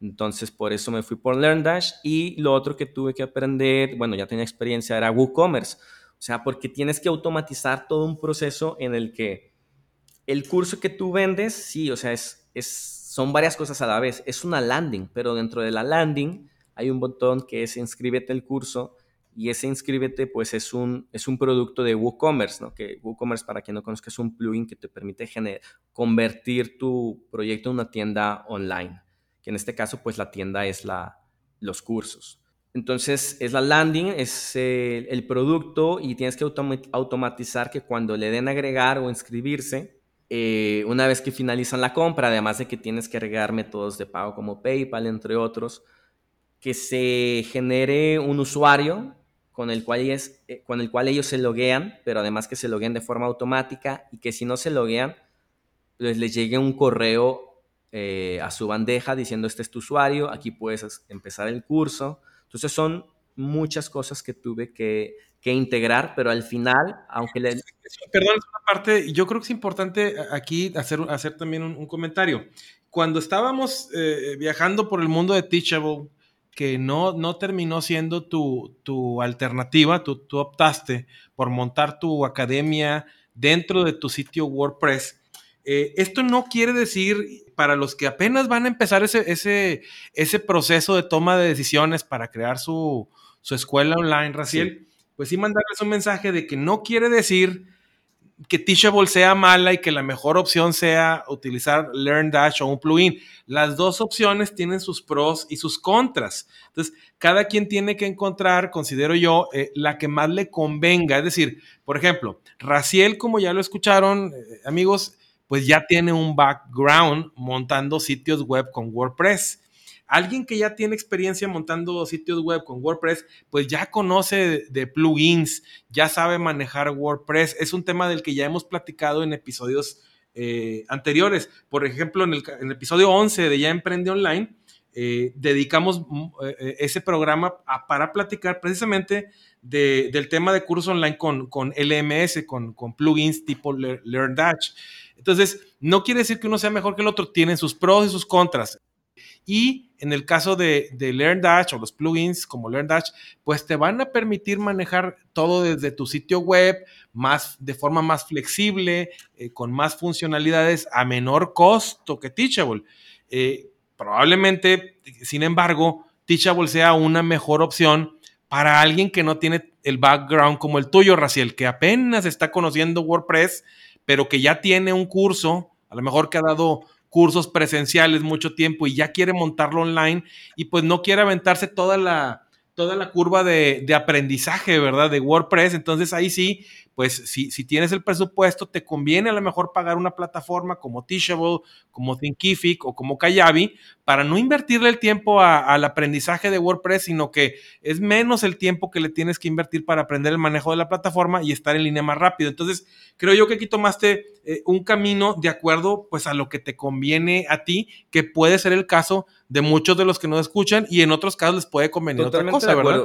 Entonces, por eso me fui por LearnDash y lo otro que tuve que aprender, bueno, ya tenía experiencia, era WooCommerce. O sea, porque tienes que automatizar todo un proceso en el que el curso que tú vendes, sí, o sea, es, es, son varias cosas a la vez. Es una landing, pero dentro de la landing hay un botón que es inscríbete el curso y ese inscríbete pues es un, es un producto de WooCommerce, ¿no? Que WooCommerce, para quien no conozca, es un plugin que te permite convertir tu proyecto en una tienda online, que en este caso pues la tienda es la, los cursos. Entonces es la landing, es el, producto y tienes que automatizar que cuando le den agregar o inscribirse, eh, una vez que finalizan la compra, además de que tienes que agregar métodos de pago como PayPal, entre otros, que se genere un usuario con el, cual ellos, eh, con el se loguean, pero además que se logueen de forma automática y que si no se loguean, pues les llegue un correo eh, a su bandeja diciendo este es tu usuario, aquí puedes empezar el curso. Entonces son muchas cosas que tuve que, integrar, pero al final, aunque le... Perdón, una parte, yo creo que es importante aquí hacer, también un, comentario. Cuando estábamos eh, viajando por el mundo de Teachable, que no, no terminó siendo tu, alternativa, tú, optaste por montar tu academia dentro de tu sitio WordPress. Eh, esto no quiere decir, para los que apenas van a empezar ese, ese, ese proceso de toma de decisiones para crear su, escuela online, Raciel, pues sí mandarles un mensaje de que no quiere decir que Teachable sea mala y que la mejor opción sea utilizar LearnDash o un plugin. Las dos opciones tienen sus pros y sus contras. Entonces, cada quien tiene que encontrar, considero yo, eh, la que más le convenga. Es decir, por ejemplo, Raciel, como ya lo escucharon, eh, amigos, pues ya tiene un background montando sitios web con WordPress. Alguien que ya tiene experiencia montando sitios web con WordPress, pues ya conoce de plugins, ya sabe manejar WordPress. Es un tema del que ya hemos platicado en episodios eh, anteriores. Por ejemplo, en el, episodio 11 de Ya Emprende Online, eh, dedicamos mm, eh, ese programa para platicar precisamente del tema de cursos online con, LMS, con, con, plugins tipo LearnDash. Entonces, no quiere decir que uno sea mejor que el otro, tienen sus pros y sus contras. Y en el caso de, LearnDash o los plugins como LearnDash, pues te van a permitir manejar todo desde tu sitio web, más, de forma más flexible, eh, con más funcionalidades a menor costo que Teachable. Eh, probablemente, sin embargo, Teachable sea una mejor opción para alguien que no tiene el background como el tuyo, Raciel, que apenas está conociendo WordPress, pero que ya tiene un curso, a lo mejor que ha dado cursos presenciales mucho tiempo y ya quiere montarlo online y pues no quiere aventarse toda la, toda la curva de, aprendizaje, ¿verdad? De WordPress. Entonces ahí sí, pues si, si tienes el presupuesto, te conviene a lo mejor pagar una plataforma como Teachable, como Thinkific o como Kayabi, para no invertirle el tiempo al aprendizaje de WordPress, sino que es menos el tiempo que le tienes que invertir para aprender el manejo de la plataforma y estar en línea más rápido. Entonces, creo yo que aquí tomaste eh, un camino de acuerdo pues a lo que te conviene a ti, que puede ser el caso de muchos de los que nos escuchan y en otros casos les puede convenir otra cosa, ¿verdad?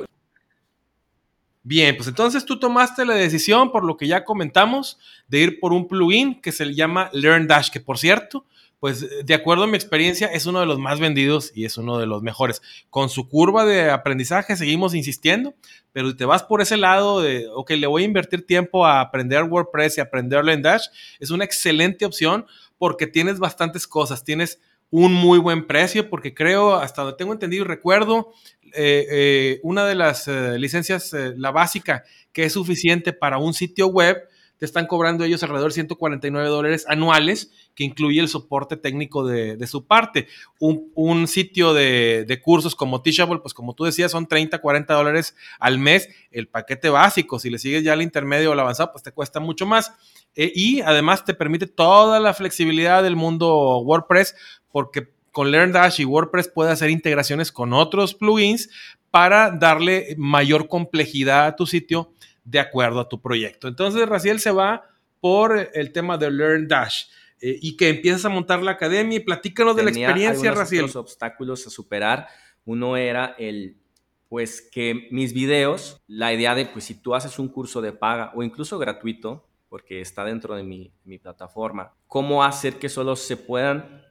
Bien, pues entonces tú tomaste la decisión, por lo que ya comentamos, de ir por un plugin que se llama LearnDash, que por cierto, pues de acuerdo a mi experiencia es uno de los más vendidos y es uno de los mejores. Con su curva de aprendizaje seguimos insistiendo, pero si te vas por ese lado de, ok, le voy a invertir tiempo a aprender WordPress y aprender LearnDash, es una excelente opción porque tienes bastantes cosas, tienes un muy buen precio, porque creo, hasta donde tengo entendido y recuerdo, eh, eh, una de las eh, licencias, la básica, que es suficiente para un sitio web, te están cobrando ellos alrededor de 149 dólares anuales, que incluye el soporte técnico de, su parte. Un, sitio de, cursos como Teachable, pues como tú decías, son 30, 40 dólares al mes. El paquete básico, si le sigues ya al intermedio o al avanzado, pues te cuesta mucho más. y además te permite toda la flexibilidad del mundo WordPress, porque con LearnDash y WordPress puede hacer integraciones con otros plugins para darle mayor complejidad a tu sitio de acuerdo a tu proyecto. Entonces, Raciel se va por el tema de LearnDash eh, y que empiezas a montar la academia y platícanos de la experiencia, Raciel. Los obstáculos a superar. Uno era el, pues que mis videos, la idea de, pues si tú haces un curso de paga o incluso gratuito, porque está dentro de mi, mi plataforma, cómo hacer que solo se puedan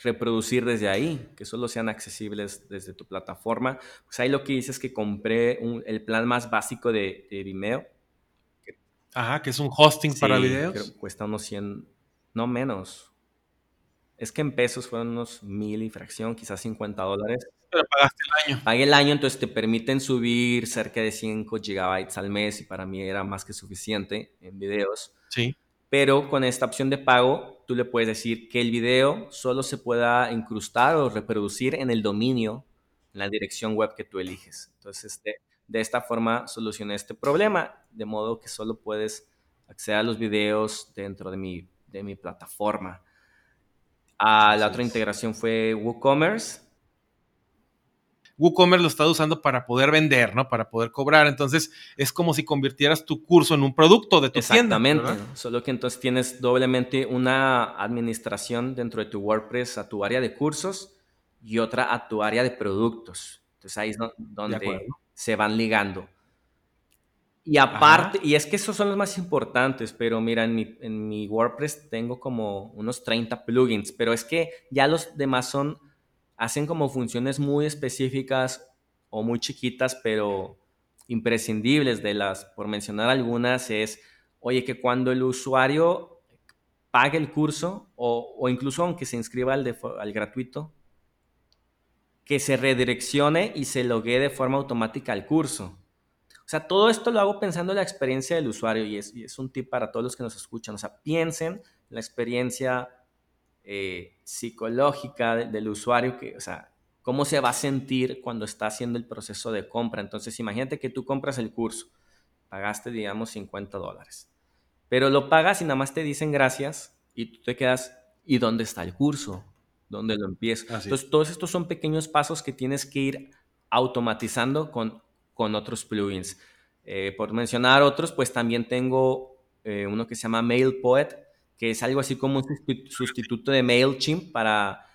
reproducir desde ahí, que solo sean accesibles desde tu plataforma. Pues ahí lo que hice es que compré el plan más básico de, Vimeo. Ajá, que es un hosting para videos. cuesta unos 100, no menos. Es que en pesos fueron unos mil y fracción, quizás 50 dólares. Pero pagaste el año. Pagué el año, entonces te permiten subir cerca de 5 gigabytes al mes y para mí era más que suficiente en videos. Sí pero con esta opción de pago tú le puedes decir que el video solo se pueda incrustar o reproducir en el dominio, en la dirección web que tú eliges. Entonces, este, de esta forma solucioné este problema, de modo que solo puedes acceder a los videos dentro de mi, de mi plataforma. Ah, la otra integración fue WooCommerce, WooCommerce lo estás usando para poder vender, ¿no? Para poder cobrar. Entonces, es como si convirtieras tu curso en un producto de tu Exactamente. tienda. Exactamente. Solo que entonces tienes doblemente una administración dentro de tu WordPress a tu área de cursos y otra a tu área de productos. Entonces, ahí es donde se van ligando. Y aparte, y es que esos son los más importantes, pero mira, en mi, en mi WordPress tengo como unos 30 plugins, pero es que ya los demás son hacen como funciones muy específicas o muy chiquitas, pero imprescindibles de las, por mencionar algunas, es, oye, que cuando el usuario pague el curso o, incluso aunque se inscriba al, al gratuito, que se redireccione y se logue de forma automática al curso. O sea, todo esto lo hago pensando en la experiencia del usuario y es, y es un tip para todos los que nos escuchan. O sea, piensen en la experiencia eh, psicológica del, usuario, que, o sea, cómo se va a sentir cuando está haciendo el proceso de compra. Entonces, imagínate que tú compras el curso, pagaste, digamos, 50 dólares, pero lo pagas y nada más te dicen gracias y tú te quedas, ¿y dónde está el curso? ¿Dónde lo empiezo? Entonces, todos estos son pequeños pasos que tienes que ir automatizando con, con otros plugins. Eh, por mencionar otros, pues también tengo eh, uno que se llama MailPoet, que es algo así como un sustituto de MailChimp para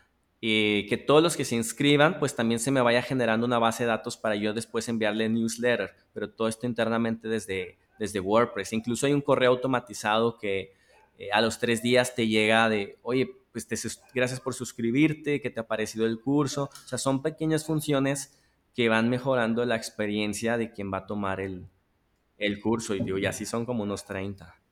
eh, que todos los que se inscriban, pues también se me vaya generando una base de datos para yo después enviarle newsletter, pero todo esto internamente desde, desde WordPress. Incluso hay un correo automatizado que eh, a los tres días te llega de, oye, pues gracias por suscribirte, que te ha parecido el curso. O sea, son pequeñas funciones que van mejorando la experiencia de quien va a tomar el, el curso. Y digo, y así son como unos 30.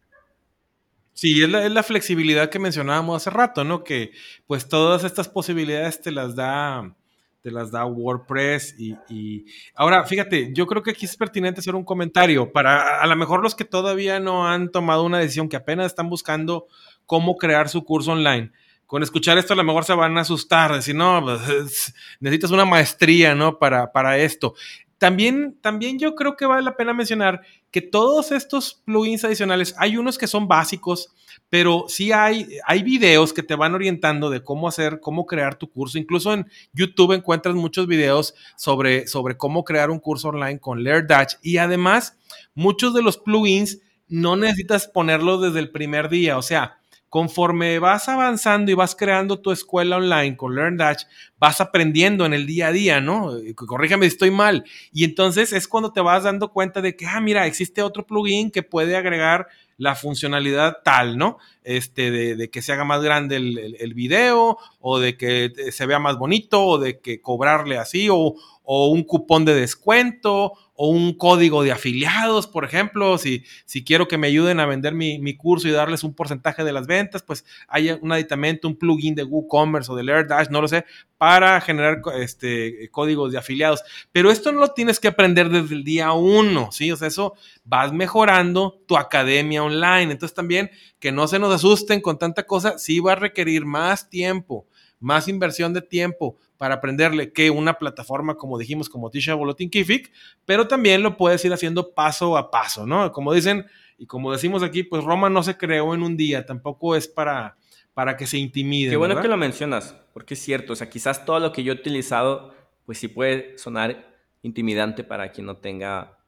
Sí, es la, flexibilidad que mencionábamos hace rato, ¿no? Que pues todas estas posibilidades te las da, te las da WordPress y, ahora fíjate, yo creo que aquí es pertinente hacer un comentario para a lo mejor los que todavía no han tomado una decisión, que apenas están buscando cómo crear su curso online. Con escuchar esto a lo mejor se van a asustar, decir, no, pues, necesitas una maestría, ¿no? Para, para esto También, también yo creo que vale la pena mencionar que todos estos plugins adicionales, hay unos que son básicos, pero sí hay, hay videos que te van orientando de cómo hacer, cómo crear tu curso. Incluso en YouTube encuentras muchos videos sobre, sobre cómo crear un curso online con LearnDash. Y además, muchos de los plugins no necesitas ponerlos desde el primer día. O sea, conforme vas avanzando y vas creando tu escuela online con LearnDash, vas aprendiendo en el día a día, ¿no? Corrígeme si estoy mal. Y entonces es cuando te vas dando cuenta de que, ah, mira, existe otro plugin que puede agregar la funcionalidad tal, ¿no? Este, de, que se haga más grande el, video, o de que se vea más bonito, o de que cobrarle así, o, o un cupón de descuento, o un código de afiliados, por ejemplo, si, si quiero que me ayuden a vender mi, curso y darles un porcentaje de las ventas, pues hay un aditamento, un plugin de WooCommerce o de LearnDash, no lo sé, para generar este, códigos de afiliados. Pero esto no lo tienes que aprender desde el día uno, ¿sí? O sea, eso vas mejorando tu academia online. Entonces también que no se nos asusten con tanta cosa, sí va a requerir más tiempo, más inversión de tiempo, para aprenderle que una plataforma, como dijimos, como Teachable o Thinkific, pero también lo puedes ir haciendo paso a paso, ¿no? Como dicen y como decimos aquí, pues Roma no se creó en un día, tampoco es para, para que se intimide. Qué bueno que lo mencionas, porque es cierto, o sea, quizás todo lo que yo he utilizado, pues sí puede sonar intimidante para quien no tenga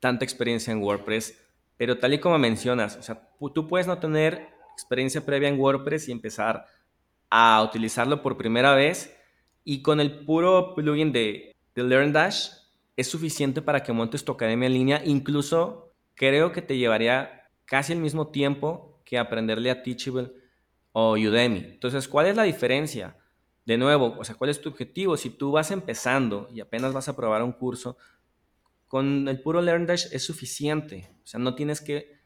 tanta experiencia en WordPress, pero tal y como mencionas, o sea, tú puedes no tener experiencia previa en WordPress y empezar a utilizarlo por primera vez y con el puro plugin de, de LearnDash es suficiente para que montes tu academia en línea. Incluso creo que te llevaría casi el mismo tiempo que aprenderle a Teachable o Udemy. Entonces, ¿cuál es la diferencia? De nuevo, o sea, ¿cuál es tu objetivo? Si tú vas empezando y apenas vas a probar un curso, con el puro LearnDash es suficiente. O sea, no tienes que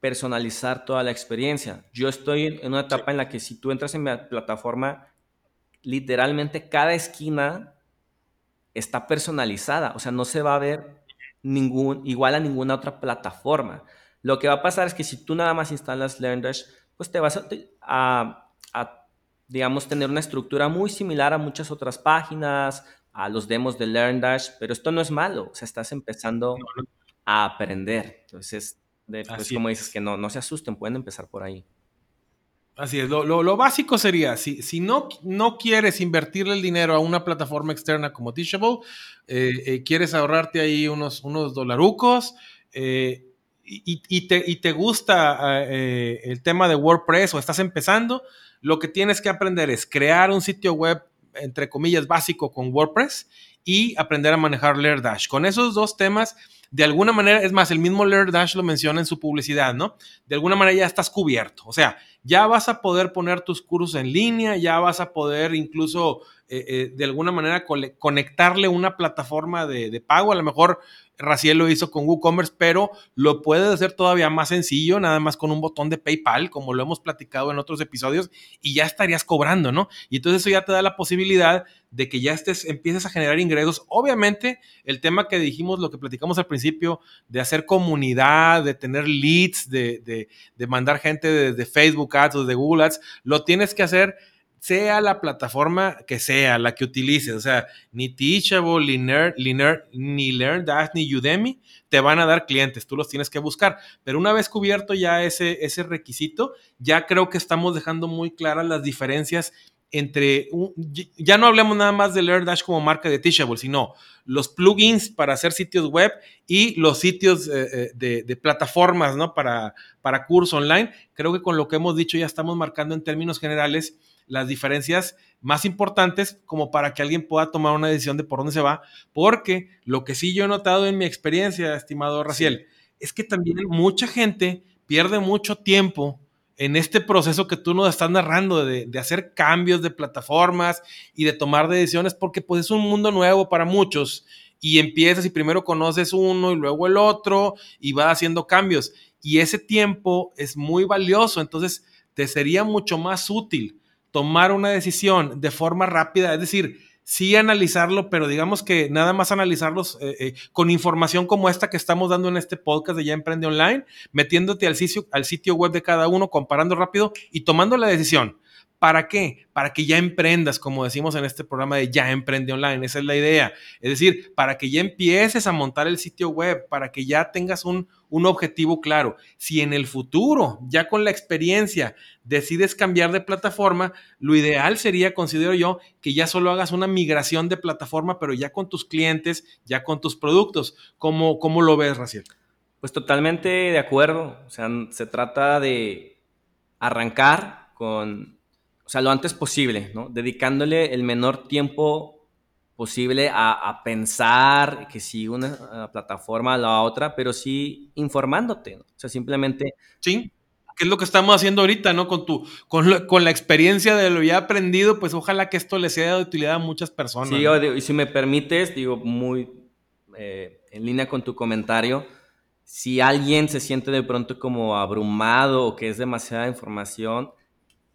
personalizar toda la experiencia. Yo estoy en una etapa en la que si tú entras en mi plataforma, literalmente cada esquina está personalizada, o sea, no se va a ver ningún, igual a ninguna otra plataforma. Lo que va a pasar es que si tú nada más instalas LearnDash, pues te vas a, digamos, tener una estructura muy similar a muchas otras páginas, a los demos de LearnDash, pero esto no es malo, o sea, estás empezando a aprender. Entonces, después, como dices, que no, no se asusten, pueden empezar por ahí. Así es, lo, básico sería, si, si no, no quieres invertirle el dinero a una plataforma externa como Teachable, eh, eh, quieres ahorrarte ahí unos, unos dolarucos eh, y, te, y, te, gusta el tema de WordPress o estás empezando, lo que tienes que aprender es crear un sitio web, entre comillas, básico con WordPress y aprender a manejar LearnDash. Con esos dos temas de alguna manera, es más, el mismo LearnDash lo menciona en su publicidad, ¿no? De alguna manera ya estás cubierto. O sea, ya vas a poder poner tus cursos en línea, ya vas a poder incluso eh, eh, de alguna manera conectarle una plataforma de, de, pago. A lo mejor Raciel lo hizo con WooCommerce, pero lo puedes hacer todavía más sencillo, nada más con un botón de PayPal, como lo hemos platicado en otros episodios, y ya estarías cobrando, ¿no? Y entonces eso ya te da la posibilidad de que ya estés, empieces a generar ingresos. Obviamente, el tema que dijimos, lo que platicamos al principio, de hacer comunidad, de tener leads, de, de mandar gente desde Facebook Ads o de Google Ads, lo tienes que hacer sea la plataforma que sea, la que utilices, o sea, ni Teachable, ni, Learn, ni LearnDash, ni Udemy te van a dar clientes, tú los tienes que buscar. Pero una vez cubierto ya ese, ese requisito, ya creo que estamos dejando muy claras las diferencias entre, ya no hablemos nada más de LearnDash como marca de Teachable, sino los plugins para hacer sitios web y los sitios eh, eh, de, plataformas, ¿no? Para, para curso online. Creo que con lo que hemos dicho ya estamos marcando en términos generales las diferencias más importantes como para que alguien pueda tomar una decisión de por dónde se va, porque lo que sí yo he notado en mi experiencia, estimado Raciel, es que también mucha gente pierde mucho tiempo en este proceso que tú nos estás narrando de, de, hacer cambios de plataformas y de tomar decisiones, porque pues es un mundo nuevo para muchos y empiezas y primero conoces uno y luego el otro y va haciendo cambios. Y ese tiempo es muy valioso, entonces te sería mucho más útil tomar una decisión de forma rápida, es decir, sí analizarlo, pero digamos que nada más analizarlos eh, eh, con información como esta que estamos dando en este podcast de Ya Emprende Online, metiéndote al sitio, al sitio web de cada uno, comparando rápido y tomando la decisión. ¿Para qué? Para que ya emprendas, como decimos en este programa de Ya Emprende Online. Esa es la idea. Es decir, para que ya empieces a montar el sitio web, para que ya tengas un, un objetivo claro. Si en el futuro, ya con la experiencia, decides cambiar de plataforma, lo ideal sería, considero yo, que ya solo hagas una migración de plataforma, pero ya con tus clientes, ya con tus productos. ¿Cómo, cómo lo ves, Raciel? Pues totalmente de acuerdo. O sea, se trata de arrancar con, o sea, lo antes posible, ¿no? Dedicándole el menor tiempo posible a, pensar que si una plataforma o la otra, pero sí informándote, ¿no? O sea, simplemente... Sí, que es lo que estamos haciendo ahorita, ¿no? Con tu, con, la, con la experiencia de lo ya aprendido, pues ojalá que esto le sea de utilidad a muchas personas. Sí, y si me permites, digo, muy eh, en línea con tu comentario, si alguien se siente de pronto como abrumado o que es demasiada información,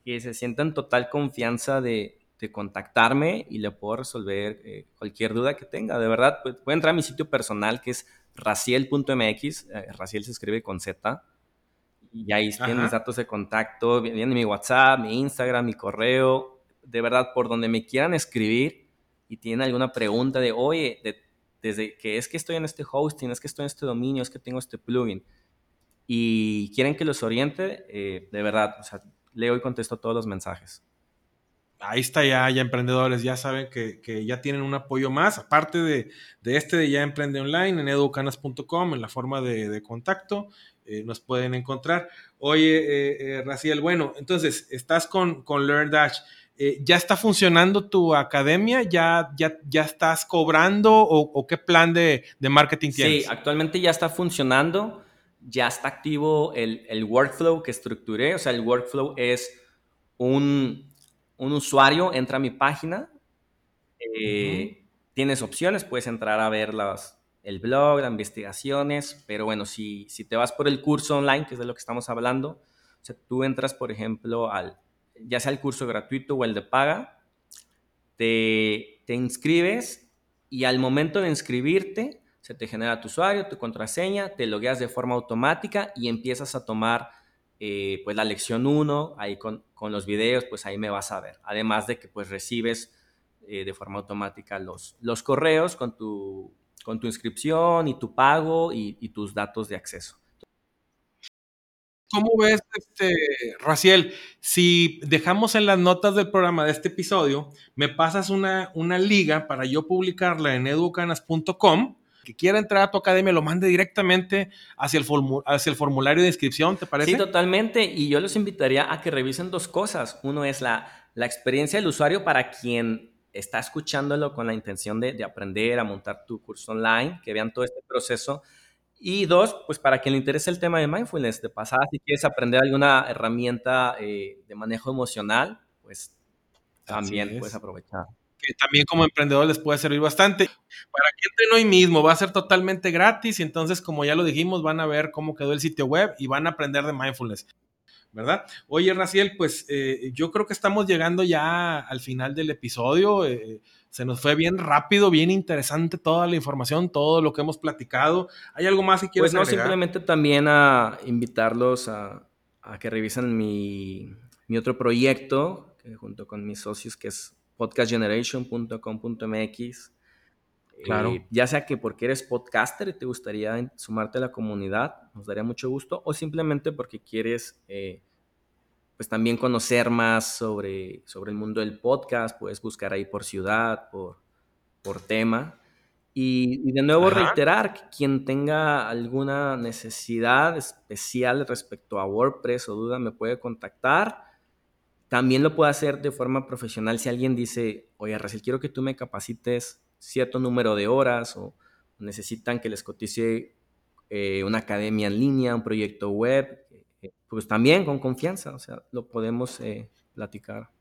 que se sienta en total confianza de, contactarme y le puedo resolver eh, cualquier duda que tenga. De verdad, pues, puede entrar a mi sitio personal que es raciel.mx, eh, Raciel se escribe con Z, y ahí tienen mis datos de contacto, viene mi WhatsApp, mi Instagram, mi correo, de verdad, por donde me quieran escribir y tienen alguna pregunta de, oye, desde que es que estoy en este hosting, es que estoy en este dominio, es que tengo este plugin, y quieren que los oriente, eh, de verdad, o sea, leo y contesto todos los mensajes ahí está ya, ya emprendedores, ya saben que, ya tienen un apoyo más, aparte de, este de Ya Emprende Online, en educanas.com, en la forma de, contacto, eh, nos pueden encontrar. Oye, eh, eh, Raciel, bueno, entonces, estás con, con LearnDash. ¿Ya está funcionando tu academia? ¿Ya, ya, ya estás cobrando o, qué plan de, marketing tienes? Sí, actualmente ya está funcionando, ya está activo el, el workflow que estructuré, o sea, el workflow es un, un usuario entra a mi página, eh, tienes opciones, puedes entrar a ver el blog, las investigaciones, pero bueno, si, si te vas por el curso online, que es de lo que estamos hablando, o sea, tú entras, por ejemplo, al, ya sea el curso gratuito o el de paga, te, te inscribes y al momento de inscribirte, se te genera tu usuario, tu contraseña, te logueas de forma automática y empiezas a tomar eh, pues la lección 1, ahí con, los videos, pues ahí me vas a ver. Además de que pues recibes eh, de forma automática los, los correos con tu, con tu inscripción y tu pago y, tus datos de acceso. ¿Cómo ves, este, Raciel? Si dejamos en las notas del programa de este episodio, me pasas una, una liga para yo publicarla en educanas.com que quiera entrar a tu academia lo mande directamente hacia el, hacia el formulario de inscripción, ¿te parece? Sí, totalmente. Y yo los invitaría a que revisen dos cosas. Uno es la, la experiencia del usuario para quien está escuchándolo con la intención de, de, aprender a montar tu curso online, que vean todo este proceso. Y dos, pues para quien le interese el tema de mindfulness, de pasada, si quieres aprender alguna herramienta eh, de manejo emocional, pues también puedes aprovechar que también como emprendedor les puede servir bastante. Para que entren hoy mismo, va a ser totalmente gratis y entonces, como ya lo dijimos, van a ver cómo quedó el sitio web y van a aprender de mindfulness. ¿Verdad? Oye, Raciel, pues eh, yo creo que estamos llegando ya al final del episodio. Eh, se nos fue bien rápido, bien interesante toda la información, todo lo que hemos platicado. ¿Hay algo más que quieras Pues no, simplemente también a invitarlos a, que revisen mi, mi otro proyecto, que junto con mis socios, que es podcastgeneration.com.mx. Claro. Eh, ya sea que porque eres podcaster y te gustaría sumarte a la comunidad, nos daría mucho gusto, o simplemente porque quieres eh, pues también conocer más sobre, sobre el mundo del podcast, puedes buscar ahí por ciudad, por, por tema. Y, de nuevo reiterar que quien tenga alguna necesidad especial respecto a WordPress o duda me puede contactar. También lo puedo hacer de forma profesional si alguien dice, oye, Racel, quiero que tú me capacites cierto número de horas o necesitan que les cotice eh, una academia en línea, un proyecto web, eh, pues también con confianza, o sea, lo podemos eh, platicar.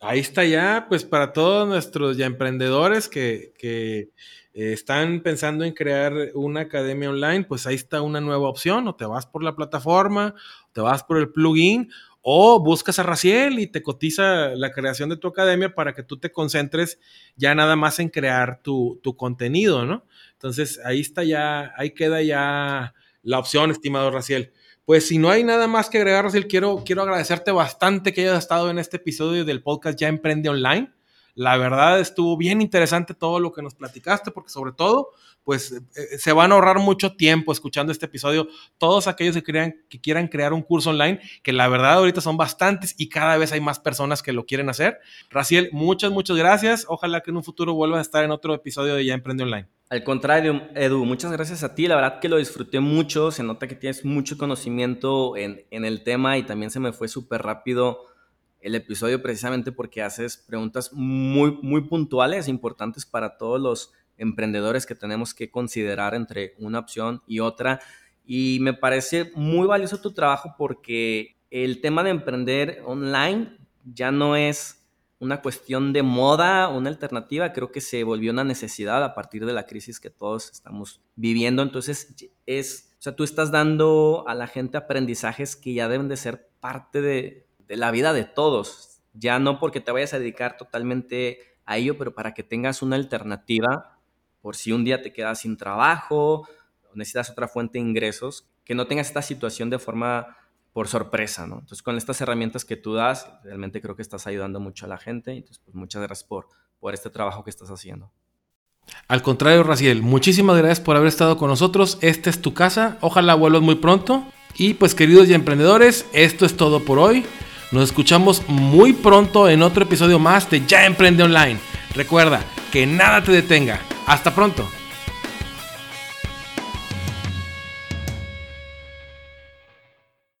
Ahí está ya, pues para todos nuestros ya emprendedores que, que están pensando en crear una academia online, pues ahí está una nueva opción, o te vas por la plataforma, o te vas por el plugin, o buscas a Raciel y te cotiza la creación de tu academia para que tú te concentres ya nada más en crear tu, contenido, ¿no? Entonces ahí está ya, ahí queda ya la opción, estimado Raciel. pues si no hay nada más que agregar, Raciel, quiero, quiero agradecerte bastante que hayas estado en este episodio del podcast Ya Emprende Online. La verdad estuvo bien interesante todo lo que nos platicaste, porque sobre todo, pues eh, se van a ahorrar mucho tiempo escuchando este episodio. Todos aquellos que, crean, que quieran crear un curso online, que la verdad ahorita son bastantes y cada vez hay más personas que lo quieren hacer. Raciel, muchas, muchas gracias. Ojalá que en un futuro vuelvas a estar en otro episodio de Ya Emprende Online. Al contrario, Edu, muchas gracias a ti. La verdad que lo disfruté mucho. Se nota que tienes mucho conocimiento en, en el tema y también se me fue súper rápido el episodio precisamente porque haces preguntas muy, muy puntuales, importantes para todos los emprendedores que tenemos que considerar entre una opción y otra. Y me parece muy valioso tu trabajo porque el tema de emprender online ya no es una cuestión de moda, una alternativa, creo que se volvió una necesidad a partir de la crisis que todos estamos viviendo. Entonces, es, o sea, tú estás dando a la gente aprendizajes que ya deben de ser parte de, de la vida de todos. Ya no porque te vayas a dedicar totalmente a ello, pero para que tengas una alternativa por si un día te quedas sin trabajo necesitas otra fuente de ingresos, que no tengas esta situación de forma por sorpresa, ¿no? Entonces, con estas herramientas que tú das, realmente creo que estás ayudando mucho a la gente. Entonces, pues muchas gracias por, por este trabajo que estás haciendo. Al contrario, Raciel, muchísimas gracias por haber estado con nosotros. Esta es tu casa. Ojalá vuelvas muy pronto. Y pues, queridos y emprendedores, esto es todo por hoy. Nos escuchamos muy pronto en otro episodio más de Ya Emprende Online. Recuerda que nada te detenga. Hasta pronto.